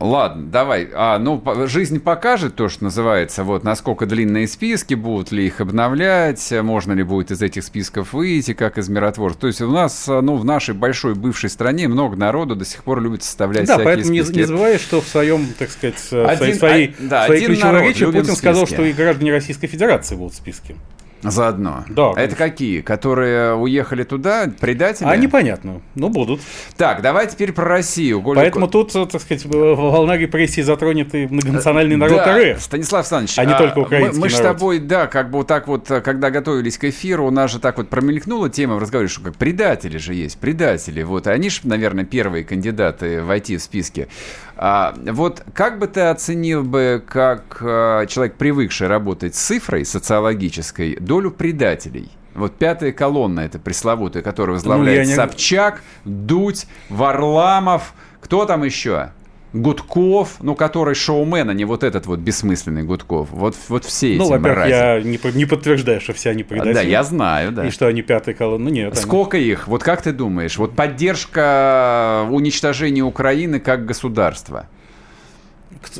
Speaker 2: Ладно, давай. А, ну, жизнь покажет то, что называется, вот, насколько длинные списки, будут ли их обновлять, можно ли будет из этих списков выйти, как из миротворцев. То есть у нас, ну, в нашей большой бывшей стране много народу до сих пор любит составлять да, всякие
Speaker 3: поэтому
Speaker 2: списки.
Speaker 3: Не, не забывай, что в своем, так сказать, один, своей, своей, а, да, своей ключевой речи Путин списки. сказал, что и граждане Российской Федерации будут в списке.
Speaker 2: Заодно.
Speaker 3: Да.
Speaker 2: А это какие? Которые уехали туда, предатели?
Speaker 3: А непонятно, но будут.
Speaker 2: Так, давай теперь про Россию.
Speaker 3: Голь... Поэтому тут, так сказать, волна репрессий затронет и многонациональный народ
Speaker 2: да,
Speaker 3: РФ.
Speaker 2: Станислав Александрович,
Speaker 3: а не только украинский
Speaker 2: Мы, мы с тобой, да, как бы вот так вот, когда готовились к эфиру, у нас же так вот промелькнула тема в разговоре, что как предатели же есть, предатели. Вот, и они же, наверное, первые кандидаты войти в списки. А, вот как бы ты оценил бы, как а, человек, привыкший работать с цифрой социологической, долю предателей? Вот пятая колонна, это пресловутая, которую возглавляет ну, не... Собчак, Дудь, Варламов, кто там еще? Гудков, ну, который шоумен, а не вот этот вот бессмысленный Гудков. Вот, вот все
Speaker 3: ну,
Speaker 2: эти
Speaker 3: Ну, во-первых, я не, не подтверждаю, что все они предатели.
Speaker 2: Да, я знаю, да.
Speaker 3: И что они пятая колонна. Ну, нет.
Speaker 2: Сколько
Speaker 3: они...
Speaker 2: их? Вот как ты думаешь? Вот поддержка уничтожения Украины как государства –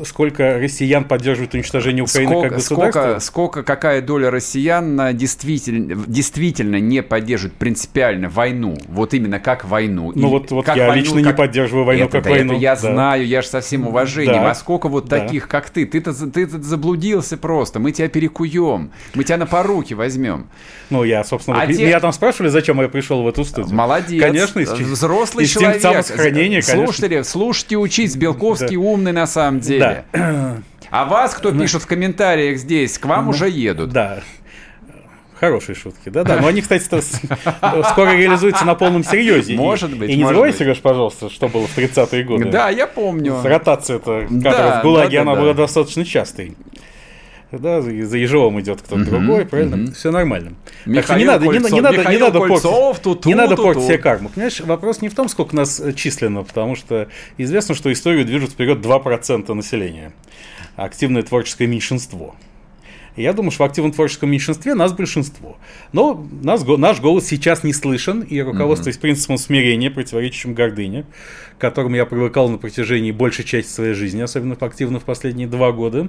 Speaker 3: сколько россиян поддерживают уничтожение Украины
Speaker 2: сколько,
Speaker 3: как государства?
Speaker 2: Сколько, сколько, какая доля россиян действительно, действительно не поддерживает принципиально войну, вот именно как войну?
Speaker 3: Ну вот, вот я войну, лично как... не поддерживаю войну
Speaker 2: это,
Speaker 3: как
Speaker 2: да,
Speaker 3: войну.
Speaker 2: Это я да. знаю, я же со всем уважением. Да. А сколько вот да. таких, как ты? Ты-то ты -то заблудился просто, мы тебя перекуем, мы тебя на поруки возьмем.
Speaker 3: Ну я, собственно, а вот, те... меня там спрашивали, зачем я пришел в эту студию.
Speaker 2: Молодец.
Speaker 3: Конечно, из...
Speaker 2: взрослый
Speaker 3: человек. самосохранения,
Speaker 2: Слушатели, слушайте, учись, Белковский да. умный на самом деле. Да. А вас, кто пишет в комментариях здесь, к вам уже едут.
Speaker 3: Да. Хорошие шутки, да-да. Но они, кстати, скоро реализуются на полном серьезе.
Speaker 2: Может быть.
Speaker 3: И не забывай, Сереж, пожалуйста, что было в 30-е годы.
Speaker 2: Да, я помню.
Speaker 3: Ротация-то, которая в ГУЛАГе, она была достаточно частой. Да, за, за Ежовым идет кто-то другой, правильно? Все нормально.
Speaker 2: Михаил так что не надо,
Speaker 3: Кольцов,
Speaker 2: не, не надо,
Speaker 3: не надо портить,
Speaker 2: ту,
Speaker 3: не надо
Speaker 2: ту,
Speaker 3: портить
Speaker 2: ту.
Speaker 3: себе карму. Понимаешь, вопрос не в том, сколько нас численно, потому что известно, что историю движет вперед 2% населения. Активное творческое меньшинство. Я думаю, что в активном творческом меньшинстве нас большинство. Но нас, наш голос сейчас не слышен, и руководствуясь mm-hmm. принципом смирения, противоречащим гордыне, к которому я привыкал на протяжении большей части своей жизни, особенно активно в последние два года,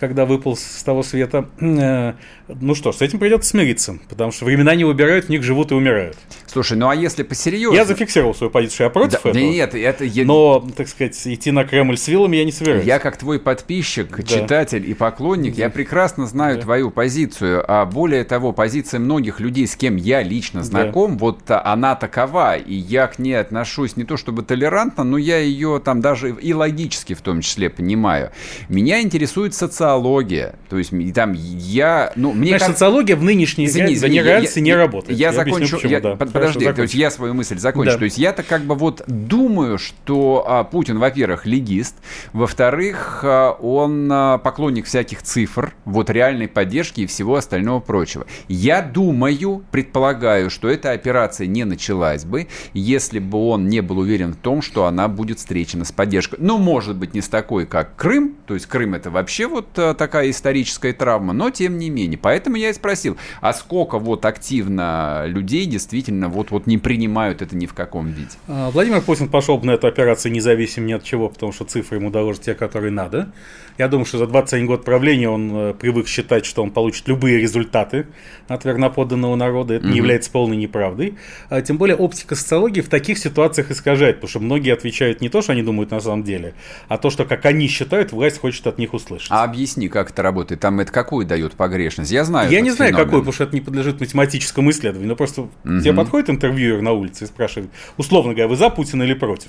Speaker 3: когда выпал с того света. Э, ну что ж, с этим придется смириться, потому что времена не выбирают, в них живут и умирают.
Speaker 2: Слушай, ну а если посерьезнее...
Speaker 3: Я зафиксировал свою позицию, я против
Speaker 2: да,
Speaker 3: этого.
Speaker 2: Нет, это... Я...
Speaker 3: Но, так сказать, идти на Кремль с вилами я не собираюсь.
Speaker 2: Я как твой подписчик, да. читатель и поклонник, да. я прекрасно знаю да. твою позицию. А более того, позиция многих людей, с кем я лично знаком, да. вот она такова, и я к ней отношусь не то чтобы толерантно, но я ее там даже и логически в том числе понимаю. Меня интересует социология. То есть там я... Ну, мне
Speaker 3: Знаешь, как... социология в нынешней извини, извини, реальности не работает.
Speaker 2: Я, я закончу... Объясню, я, да. Подожди, Хорошо, то есть я свою мысль закончу. Да. То есть я-то как бы вот думаю, что а, Путин, во-первых, легист, во-вторых, а, он а, поклонник всяких цифр, вот реальной поддержки и всего остального прочего. Я думаю, предполагаю, что эта операция не началась бы, если бы он не был уверен в том, что она будет встречена с поддержкой. Ну, может быть, не с такой, как Крым, то есть Крым это вообще вот такая историческая травма, но тем не менее. Поэтому я и спросил, а сколько вот активно людей действительно вот-вот не принимают это ни в каком виде?
Speaker 3: А, Владимир Путин пошел бы на эту операцию независимо ни от чего, потому что цифры ему доложат те, которые надо. Я думаю, что за 21 год правления он э, привык считать, что он получит любые результаты от верноподданного народа. Это mm-hmm. не является полной неправдой. А, тем более оптика социологии в таких ситуациях искажает, потому что многие отвечают не то, что они думают на самом деле, а то, что, как они считают, власть хочет от них услышать.
Speaker 2: А объясни, как это работает? Там это какую дает погрешность? Я знаю.
Speaker 3: Я не знаю, феномен. какой, потому что это не подлежит математическому исследованию. Но просто mm-hmm. тебе подходит интервьюер на улице и спрашивает, условно говоря, вы за Путина или против?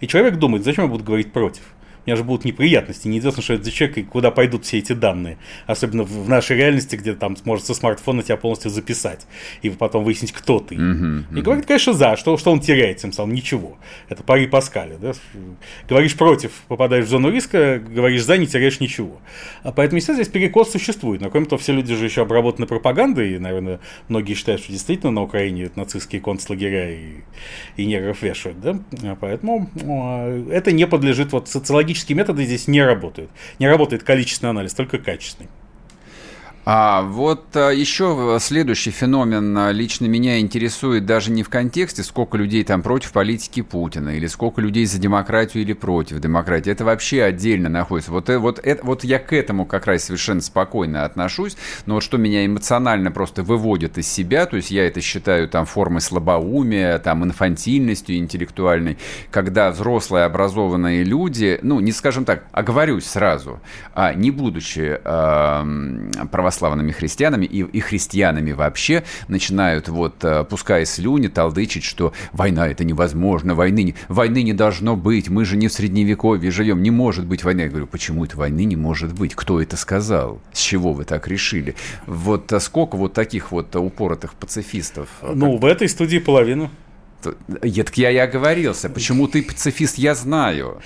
Speaker 3: И человек думает, зачем я буду говорить против? Меня же будут неприятности. Неизвестно, что это за человек и куда пойдут все эти данные. Особенно в нашей реальности, где там может со смартфона тебя полностью записать. И потом выяснить, кто ты. Uh-huh, uh-huh. И говорит, конечно, за. Что, что он теряет тем самым? Ничего. Это пари Паскаля. Да? Говоришь против, попадаешь в зону риска, говоришь за, не теряешь ничего. А поэтому, естественно, здесь перекос существует. Но кроме того, все люди же еще обработаны пропагандой. И, наверное, многие считают, что действительно на Украине нацистские концлагеря и, и негров вешают. Да? А поэтому а, это не подлежит вот социологически статистические методы здесь не работают. Не работает количественный анализ, только качественный.
Speaker 2: А вот а, еще следующий феномен а, лично меня интересует даже не в контексте, сколько людей там против политики Путина, или сколько людей за демократию или против демократии. Это вообще отдельно находится. Вот, э, вот, это, вот я к этому как раз совершенно спокойно отношусь, но вот что меня эмоционально просто выводит из себя, то есть я это считаю там формой слабоумия, там инфантильностью интеллектуальной, когда взрослые образованные люди, ну, не скажем так, оговорюсь сразу, а не будучи э, православными православными христианами и, и христианами вообще начинают вот, э, пуская слюни, толдычить, что война это невозможно, войны не, войны не должно быть, мы же не в средневековье живем, не может быть войны. Я говорю, почему это войны не может быть? Кто это сказал? С чего вы так решили? Вот а сколько вот таких вот упоротых пацифистов?
Speaker 3: Ну, в этой студии половину.
Speaker 2: Я, так я и оговорился. Почему ты пацифист, я знаю.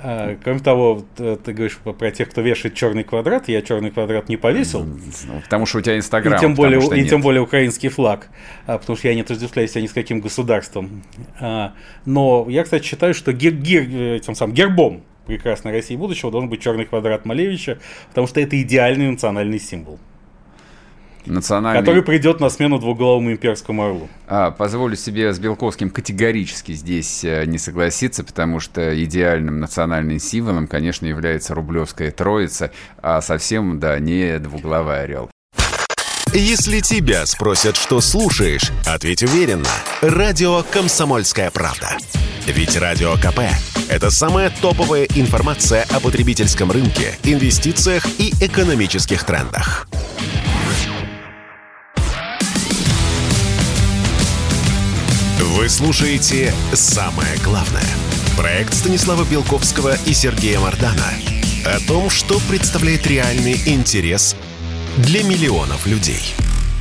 Speaker 3: А, кроме того, ты, ты говоришь про тех, кто вешает черный квадрат. Я черный квадрат не повесил.
Speaker 2: Ну, потому что у тебя Инстаграм.
Speaker 3: И тем более, и тем более украинский флаг. А, потому что я не отождествляю себя ни с каким государством. А, но я, кстати, считаю, что гер, гер, тем самым гербом прекрасной России будущего должен быть черный квадрат Малевича, потому что это идеальный национальный символ
Speaker 2: национальный...
Speaker 3: Который придет на смену двуглавому имперскому орлу.
Speaker 2: А, позволю себе с Белковским категорически здесь э, не согласиться, потому что идеальным национальным символом, конечно, является Рублевская Троица, а совсем, да, не двуглавый орел.
Speaker 1: Если тебя спросят, что слушаешь, ответь уверенно. Радио «Комсомольская правда». Ведь Радио КП – это самая топовая информация о потребительском рынке, инвестициях и экономических трендах. Вы слушаете «Самое главное». Проект Станислава Белковского и Сергея Мардана о том, что представляет реальный интерес для миллионов людей.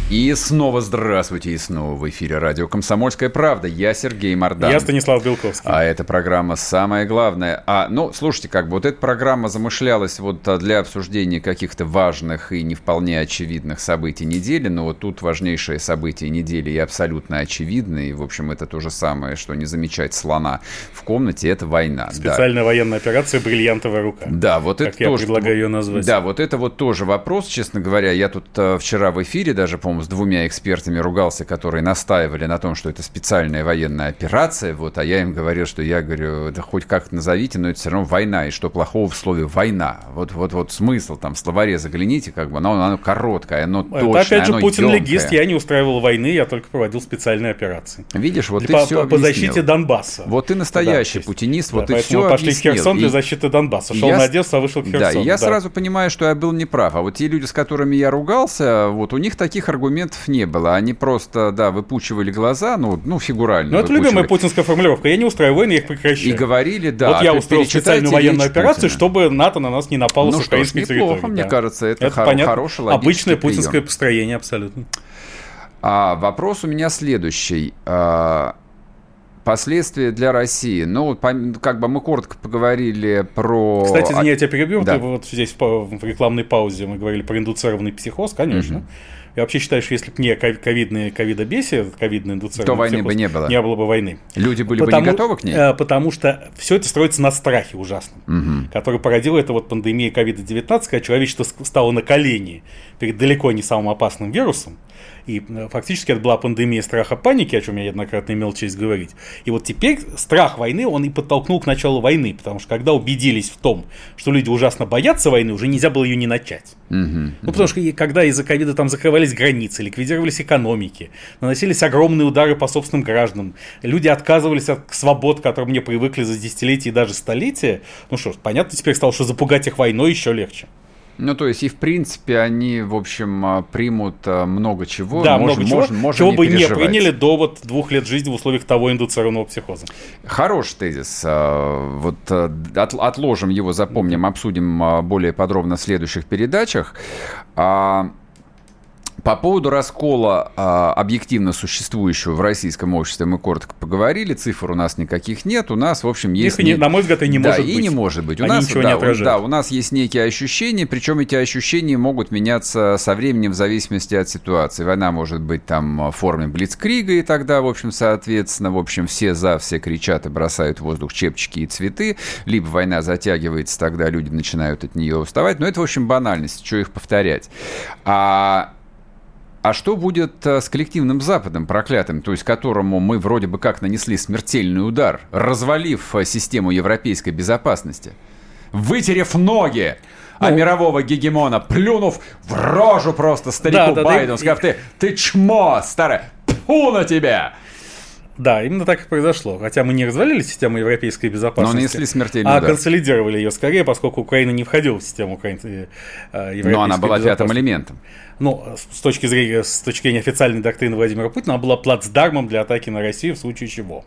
Speaker 2: И снова здравствуйте, и снова в эфире радио «Комсомольская правда». Я Сергей Мордан.
Speaker 3: Я Станислав Белковский.
Speaker 2: А эта программа «Самое главное». А, ну, слушайте, как бы вот эта программа замышлялась вот для обсуждения каких-то важных и не вполне очевидных событий недели, но вот тут важнейшее событие недели и абсолютно очевидное, и, в общем, это то же самое, что не замечать слона в комнате, это война.
Speaker 3: Специальная да. военная операция «Бриллиантовая рука».
Speaker 2: Да, вот
Speaker 3: как
Speaker 2: это
Speaker 3: я
Speaker 2: тоже...
Speaker 3: предлагаю ее назвать.
Speaker 2: Да, вот это вот тоже вопрос, честно говоря. Я тут э, вчера в эфире даже, по-моему, с двумя экспертами ругался, которые настаивали на том, что это специальная военная операция, вот, а я им говорил, что я говорю, да хоть как назовите, но это все равно война, и что плохого в слове война. Вот, вот, вот смысл там в словаре загляните, как бы, оно, оно короткое, оно это, точное,
Speaker 3: опять же,
Speaker 2: оно
Speaker 3: Путин
Speaker 2: емкое.
Speaker 3: легист, я не устраивал войны, я только проводил специальные операции.
Speaker 2: Видишь, вот
Speaker 3: и
Speaker 2: ты
Speaker 3: по,
Speaker 2: все
Speaker 3: по, по защите Донбасса.
Speaker 2: Вот ты настоящий да, путинист, да, вот ты все
Speaker 3: мы пошли
Speaker 2: объяснил.
Speaker 3: в Херсон для защиты Донбасса. Шел я... на Одессу, а вышел к Херсону.
Speaker 2: Да, я да. сразу понимаю, что я был неправ. А вот те люди, с которыми я ругался, вот у них таких аргументов не было. Они просто, да, выпучивали глаза, ну, ну фигурально.
Speaker 3: Ну, это любимая путинская формулировка. Я не устраиваю войны, я их прекращаю.
Speaker 2: И говорили, да.
Speaker 3: Вот я устроил специальную военную операцию, чтобы НАТО на нас не напало
Speaker 2: ну,
Speaker 3: с украинской
Speaker 2: что территории.
Speaker 3: да.
Speaker 2: мне кажется, это,
Speaker 3: это
Speaker 2: хор-
Speaker 3: понятно.
Speaker 2: хороший
Speaker 3: Обычное
Speaker 2: прием.
Speaker 3: путинское построение, абсолютно.
Speaker 2: А, вопрос у меня следующий. А, последствия для России. Ну, как бы мы коротко поговорили про...
Speaker 3: Кстати, извини, я тебя перебью. Да. вот здесь в рекламной паузе мы говорили про индуцированный психоз, конечно. Угу. Я вообще считаю, что если бы не ковидные ковидобесие, ковидный индуцированный
Speaker 2: То войны бы не было.
Speaker 3: Не было бы войны.
Speaker 2: Люди были
Speaker 3: потому,
Speaker 2: бы не готовы к ней?
Speaker 3: Э, потому что все это строится на страхе ужасном, угу. который породила эта вот пандемия ковида-19, когда человечество стало на колени перед далеко не самым опасным вирусом. И э, фактически это была пандемия страха паники, о чем я неоднократно имел честь говорить. И вот теперь страх войны, он и подтолкнул к началу войны, потому что когда убедились в том, что люди ужасно боятся войны, уже нельзя было ее не начать.
Speaker 2: Угу,
Speaker 3: ну, потому что когда из-за ковида там закрывались границы, ликвидировались экономики, наносились огромные удары по собственным гражданам, люди отказывались от свобод, к которым не привыкли за десятилетия и даже столетия, ну что ж, понятно теперь стало, что запугать их войной еще легче.
Speaker 2: Ну, то есть, и в принципе, они, в общем, а, примут а, много чего.
Speaker 3: Да, можем, много чего, можем, можем чего не бы переживать. не приняли до вот двух лет жизни в условиях того индуцированного психоза.
Speaker 2: Хороший тезис. А, вот отложим его, запомним, обсудим более подробно в следующих передачах. По поводу раскола а, объективно существующего в российском обществе мы коротко поговорили. Цифр у нас никаких нет. У нас, в общем, есть...
Speaker 3: Их, не, на мой взгляд, и не
Speaker 2: да,
Speaker 3: может
Speaker 2: и
Speaker 3: быть.
Speaker 2: не может быть. У
Speaker 3: Они
Speaker 2: нас,
Speaker 3: ничего
Speaker 2: да,
Speaker 3: не отражают.
Speaker 2: Да, у нас есть некие ощущения, причем эти ощущения могут меняться со временем в зависимости от ситуации. Война может быть там в форме блицкрига, и тогда, в общем, соответственно, в общем, все за, все кричат и бросают в воздух чепчики и цветы. Либо война затягивается, тогда люди начинают от нее уставать. Но это, в общем, банальность, что их повторять. А а что будет э, с коллективным Западом проклятым, то есть которому мы вроде бы как нанесли смертельный удар, развалив э, систему европейской безопасности, вытерев ноги а ну, мирового гегемона, плюнув в рожу просто старику да, да, Байдену, да, сказав, ты, ты чмо, старое, пу на тебя!
Speaker 3: Да, именно так и произошло. Хотя мы не развалили систему европейской безопасности,
Speaker 2: Но нанесли смертельный
Speaker 3: а
Speaker 2: удар.
Speaker 3: консолидировали ее скорее, поскольку Украина не входила в систему украинской э, европейской
Speaker 2: Но она была пятым
Speaker 3: безопасности.
Speaker 2: элементом.
Speaker 3: Ну, с точки зрения, с точки зрения официальной доктрины Владимира Путина, она была плацдармом для атаки на Россию в случае чего.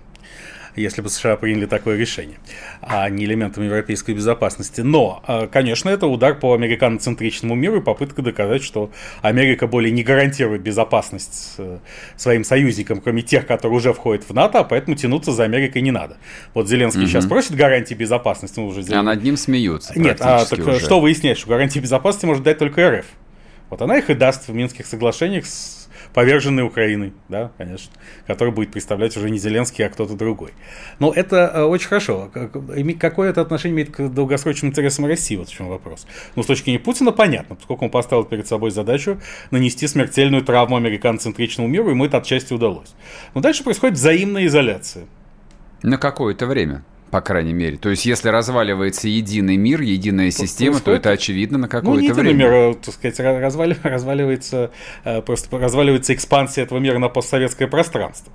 Speaker 3: Если бы США приняли такое решение, а не элементом европейской безопасности. Но, э, конечно, это удар по американоцентричному миру и попытка доказать, что Америка более не гарантирует безопасность э, своим союзникам, кроме тех, которые уже входят в НАТО, а поэтому тянуться за Америкой не надо. Вот Зеленский сейчас просит гарантии безопасности, ну, уже
Speaker 2: А над ним смеются
Speaker 3: нет, а так
Speaker 2: уже.
Speaker 3: что выясняет, что гарантии безопасности может дать только РФ. Вот она их и даст в Минских соглашениях с поверженной Украиной, да, конечно, который будет представлять уже не Зеленский, а кто-то другой. Но это э, очень хорошо. Какое это отношение имеет к долгосрочным интересам России? Вот в чем вопрос. Ну, с точки зрения Путина понятно, поскольку он поставил перед собой задачу нанести смертельную травму американоцентричному миру, ему это отчасти удалось. Но дальше происходит взаимная изоляция.
Speaker 2: На какое-то время, по крайней мере. То есть, если разваливается единый мир, единая система, то
Speaker 3: происходит-
Speaker 2: это очевидно на
Speaker 3: Ну,
Speaker 2: какое-то
Speaker 3: не единый
Speaker 2: время.
Speaker 3: мир, а, так сказать, ra- развали- разваливается, э, просто разваливается экспансия этого мира на постсоветское пространство,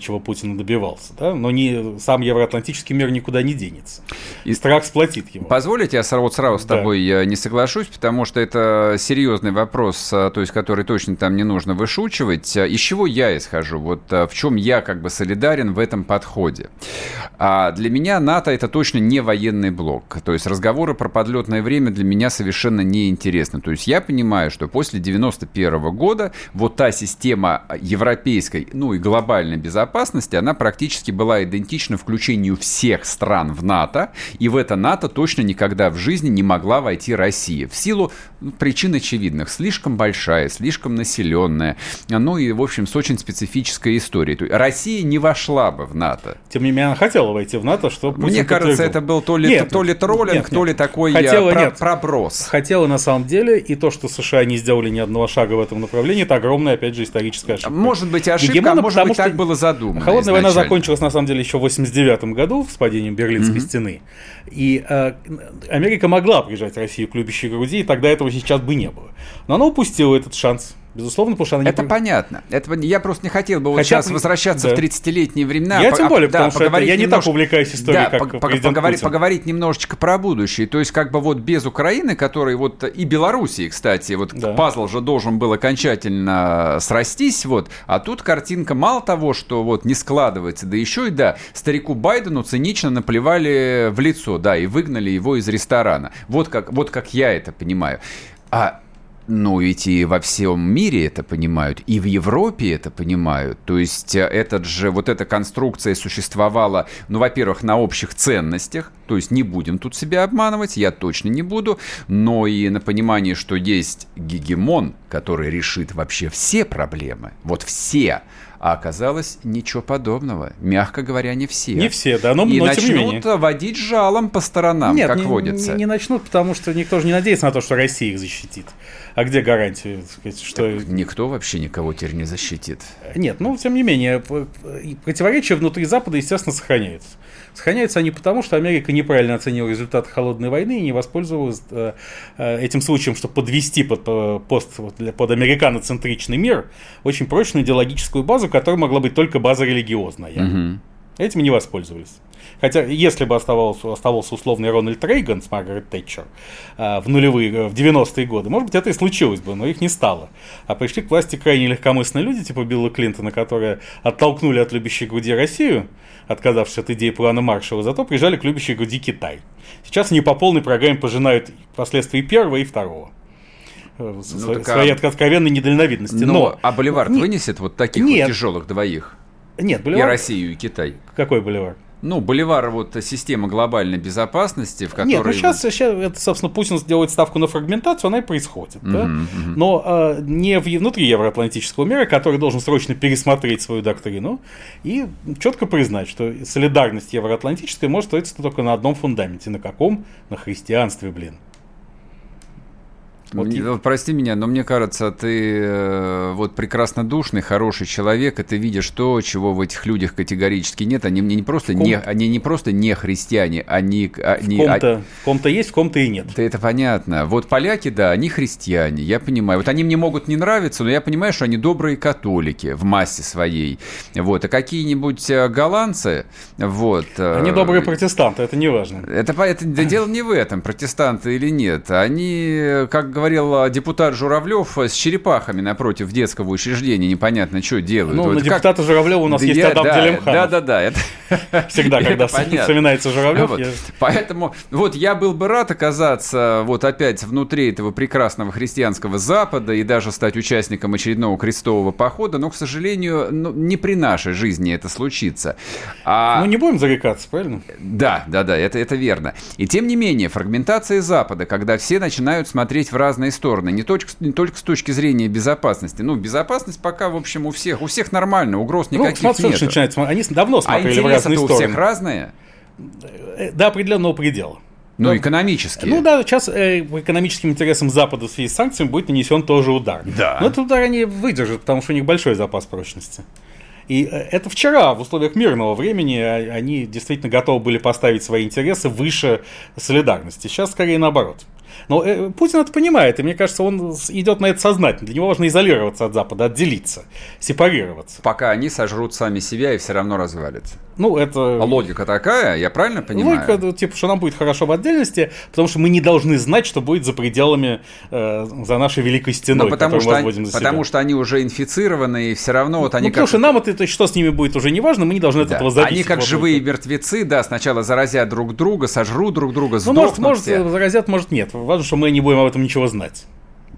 Speaker 3: чего Путин добивался, да, но не, сам евроатлантический мир никуда не денется.
Speaker 2: И-
Speaker 3: страх сплотит его.
Speaker 2: Позволите, я сразу, вот сразу с
Speaker 3: Да.
Speaker 2: тобой я не соглашусь, потому что это серьезный вопрос, а, то есть который точно там не нужно вышучивать. А, Из чего я исхожу? Вот а, в чем я как бы солидарен в этом подходе? А для меня НАТО это точно не военный блок. То есть разговоры про подлетное время для меня совершенно неинтересны. То есть я понимаю, что после 91 года вот та система европейской, ну и глобальной безопасности, она практически была идентична включению всех стран в НАТО, и в это НАТО точно никогда в жизни не могла войти Россия. В силу ну, причин очевидных. Слишком большая, слишком населенная, ну и, в общем, с очень специфической историей. То есть Россия не вошла бы в НАТО.
Speaker 3: Тем не менее, она хотела войти в НАТО, что Путин
Speaker 2: Мне кажется,
Speaker 3: подтвердил.
Speaker 2: это был то ли,
Speaker 3: Нет,
Speaker 2: то ли
Speaker 3: нет,
Speaker 2: троллинг,
Speaker 3: нет,
Speaker 2: то ли
Speaker 3: нет.
Speaker 2: такой
Speaker 3: Хотела,
Speaker 2: э, про-
Speaker 3: нет.
Speaker 2: проброс.
Speaker 3: Хотела на самом деле, и то, что США не сделали ни одного шага в этом направлении, это огромная, опять же, историческая ошибка.
Speaker 2: Может быть, ошибка, а
Speaker 3: Гегемона,
Speaker 2: может
Speaker 3: потому
Speaker 2: быть,
Speaker 3: что
Speaker 2: так было задумано.
Speaker 3: Холодная война
Speaker 2: изначально.
Speaker 3: закончилась, на самом деле, еще в 89 году с падением Берлинской стены. И э, Америка могла прижать Россию к любящей груди, и тогда этого сейчас бы не было. Но она упустила этот шанс. Безусловно, потому что она не...
Speaker 2: Это понятно. Это, я просто не хотел бы вот
Speaker 3: Хотя
Speaker 2: сейчас возвращаться
Speaker 3: да.
Speaker 2: в 30-летние времена.
Speaker 3: Я
Speaker 2: По-
Speaker 3: тем
Speaker 2: а,
Speaker 3: более,
Speaker 2: да,
Speaker 3: потому что это я не так увлекаюсь историей,
Speaker 2: Да,
Speaker 3: как президент
Speaker 2: поговорить,
Speaker 3: Путин.
Speaker 2: поговорить немножечко про будущее. То есть, как бы вот без Украины, которой вот и Белоруссии, кстати, вот
Speaker 3: Да.
Speaker 2: пазл же должен был окончательно срастись, вот, а тут картинка мало того, что вот не складывается, да еще и да, старику Байдену цинично наплевали в лицо, да, и выгнали его из ресторана. Вот как, вот как я это понимаю. А ну, ведь и во всем мире это понимают, и в Европе это понимают. То есть э, этот же, вот эта конструкция существовала, ну, во-первых, на общих ценностях, то есть не будем тут себя обманывать, я точно не буду, но и на понимании, что есть гегемон, который решит вообще все проблемы, вот все, а оказалось ничего подобного, мягко говоря, не все.
Speaker 3: Не все, да, но,
Speaker 2: и
Speaker 3: но тем не
Speaker 2: начнут
Speaker 3: менее.
Speaker 2: водить жалом по сторонам,
Speaker 3: Нет,
Speaker 2: как
Speaker 3: не,
Speaker 2: водится.
Speaker 3: Не, не начнут, потому что никто же не надеется на то, что Россия их защитит. А где гарантия, так сказать, что...
Speaker 2: Никто вообще никого теперь не защитит.
Speaker 3: Нет, ну, тем не менее, п- п- противоречия внутри Запада, естественно, сохраняются. Сохраняются они потому, что Америка неправильно оценила результат холодной войны и не воспользовалась э, э, этим случаем, чтобы подвести под, э, пост, для- под американоцентричный мир очень прочную идеологическую базу, которая могла быть только база религиозная.
Speaker 2: Мгм.
Speaker 3: Этим не воспользовались. Хотя, если бы оставался, оставался условный Рональд Рейган с Маргарет Тэтчер э, в нулевые, э, в 90-е годы, может быть, это и случилось бы, но их не стало. А пришли к власти крайне легкомысленные люди, типа Билла Клинтона, которые оттолкнули от любящей груди Россию, отказавшись от идеи плана Маршалла, зато прижали к любящей груди Китай. Сейчас они по полной программе пожинают последствия и первого, и второго. Э,
Speaker 2: Ну, так а-
Speaker 3: своей откровенной недальновидности.
Speaker 2: Но,
Speaker 3: Но,
Speaker 2: а Боливар
Speaker 3: Не-
Speaker 2: вынесет вот таких
Speaker 3: Нет.
Speaker 2: вот тяжелых двоих?
Speaker 3: Нет,
Speaker 2: И
Speaker 3: Боливар...
Speaker 2: Россию, и Китай.
Speaker 3: Какой Боливар?
Speaker 2: Ну, Боливар вот система глобальной безопасности, в которой...
Speaker 3: Нет, ну сейчас, сейчас это, собственно, Путин сделает ставку на фрагментацию, она и происходит. да?
Speaker 2: Мгм, мгм.
Speaker 3: Но э, не внутри евроатлантического мира, который должен срочно пересмотреть свою доктрину и четко признать, что солидарность евроатлантическая может строиться только на одном фундаменте. На каком? На христианстве, блин.
Speaker 2: Вот прости меня, но мне кажется, ты э, вот прекрасно душный, хороший человек, и ты видишь то, чего в этих людях категорически нет. Они мне не просто не, они не просто не христиане, они, они
Speaker 3: в ком-то, а... ком-то есть, в ком-то и нет.
Speaker 2: Да это понятно. Вот поляки, да, они христиане, я понимаю. Вот они мне могут не нравиться, но я понимаю, что они добрые католики в массе своей. Вот, а какие-нибудь э, голландцы, вот.
Speaker 3: Э, они добрые протестанты, это не важно.
Speaker 2: Это, это да, дело не в этом, протестанты или нет. Они, как говорил депутат Журавлев, с черепахами напротив детского учреждения непонятно, что делают.
Speaker 3: Ну, вот на как... депутата Журавлева у нас да, есть Адам да, Делимханов.
Speaker 2: Да, да, да. Это...
Speaker 3: Всегда, когда вспоминается Журавлев. Вот.
Speaker 2: Я... Поэтому вот я был бы рад оказаться вот опять внутри этого прекрасного христианского Запада и даже стать участником очередного крестового похода, но, к сожалению, ну, не при нашей жизни это случится.
Speaker 3: А... Ну, не будем зарекаться, правильно?
Speaker 2: Да, да, да, это, это верно. И тем не менее, фрагментация Запада, когда все начинают смотреть в разные стороны, не только, не только с точки зрения безопасности. Ну, безопасность пока, в общем, у всех, у всех нормально, угроз ну, никаких ну, нет.
Speaker 3: Начинается, они давно а смотрели а в разные стороны.
Speaker 2: у всех разные?
Speaker 3: Э, до определенного предела.
Speaker 2: Ну, Но, экономически.
Speaker 3: Ну да, сейчас э, по экономическим интересам Запада в связи с санкциями будет нанесен тоже удар.
Speaker 2: Да.
Speaker 3: Но этот удар они выдержат, потому что у них большой запас прочности. И э, это вчера, в условиях мирного времени, а, они действительно готовы были поставить свои интересы выше солидарности. Сейчас скорее наоборот. Но э, Путин это понимает, и мне кажется, он идет на это сознательно. Для него важно изолироваться от Запада, отделиться, сепарироваться.
Speaker 2: Пока они сожрут сами себя и все равно развалятся.
Speaker 3: Ну, это...
Speaker 2: Логика такая, я правильно понимаю?
Speaker 3: Логика, типа, что нам будет хорошо в отдельности, потому что мы не должны знать, что будет за пределами, э, за нашей великой стеной,
Speaker 2: Но потому что, они, потому что они уже инфицированы, и все равно вот они
Speaker 3: ну, как... потому что нам это, что с ними будет уже не важно, мы не должны от да. этого зависеть.
Speaker 2: Они как живые мертвецы, да, сначала заразят друг друга, сожрут друг друга,
Speaker 3: сдохнут Ну, может, может, все. заразят, может, нет. Важно, что мы не будем об этом ничего знать.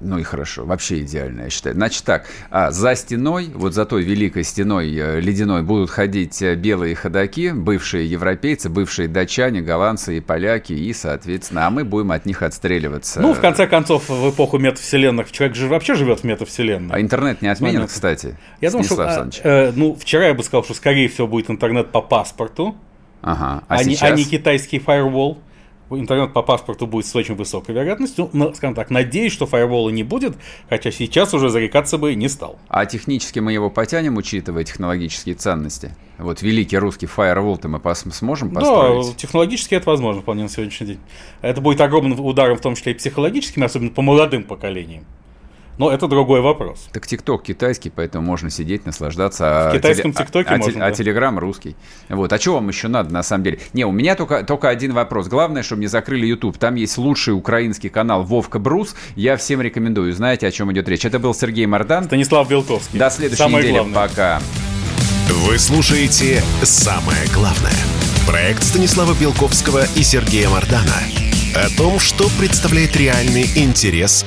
Speaker 2: Ну и хорошо, вообще идеально, я считаю. Значит так, а за стеной, вот за той великой стеной э, ледяной будут ходить э, белые ходаки, бывшие европейцы, бывшие датчане, голландцы и поляки, и, соответственно, а мы будем от них отстреливаться.
Speaker 3: Ну, в конце концов, в эпоху метавселенных человек же вообще живет в метавселенной.
Speaker 2: А интернет не отменен, Понятно. кстати,
Speaker 3: Я думаю, что, а, э, ну, вчера я бы сказал, что, скорее всего, будет интернет по паспорту,
Speaker 2: ага.
Speaker 3: а, а, не, а не китайский фаервол интернет по паспорту будет с очень высокой вероятностью. Но, скажем так, надеюсь, что фаервола не будет, хотя сейчас уже зарекаться бы не стал.
Speaker 2: А технически мы его потянем, учитывая технологические ценности? Вот великий русский фаервол-то мы пос- сможем построить?
Speaker 3: Да, технологически это возможно вполне на сегодняшний день. Это будет огромным ударом, в том числе и психологическим, особенно по молодым поколениям. Но это другой вопрос.
Speaker 2: Так ТикТок китайский, поэтому можно сидеть, наслаждаться.
Speaker 3: В китайском а ТикТоке а, можно.
Speaker 2: А, да. Телеграм русский. Вот. А что вам еще надо, на самом деле? Не, у меня только, только один вопрос. Главное, чтобы мне закрыли YouTube. Там есть лучший украинский канал Вовка Брус. Я всем рекомендую. Знаете, о чем идет речь. Это был Сергей Мардан.
Speaker 3: Станислав Белковский.
Speaker 2: До следующей Самое недели. Главное. Пока.
Speaker 1: Вы слушаете «Самое главное». Проект Станислава Белковского и Сергея Мардана о том, что представляет реальный интерес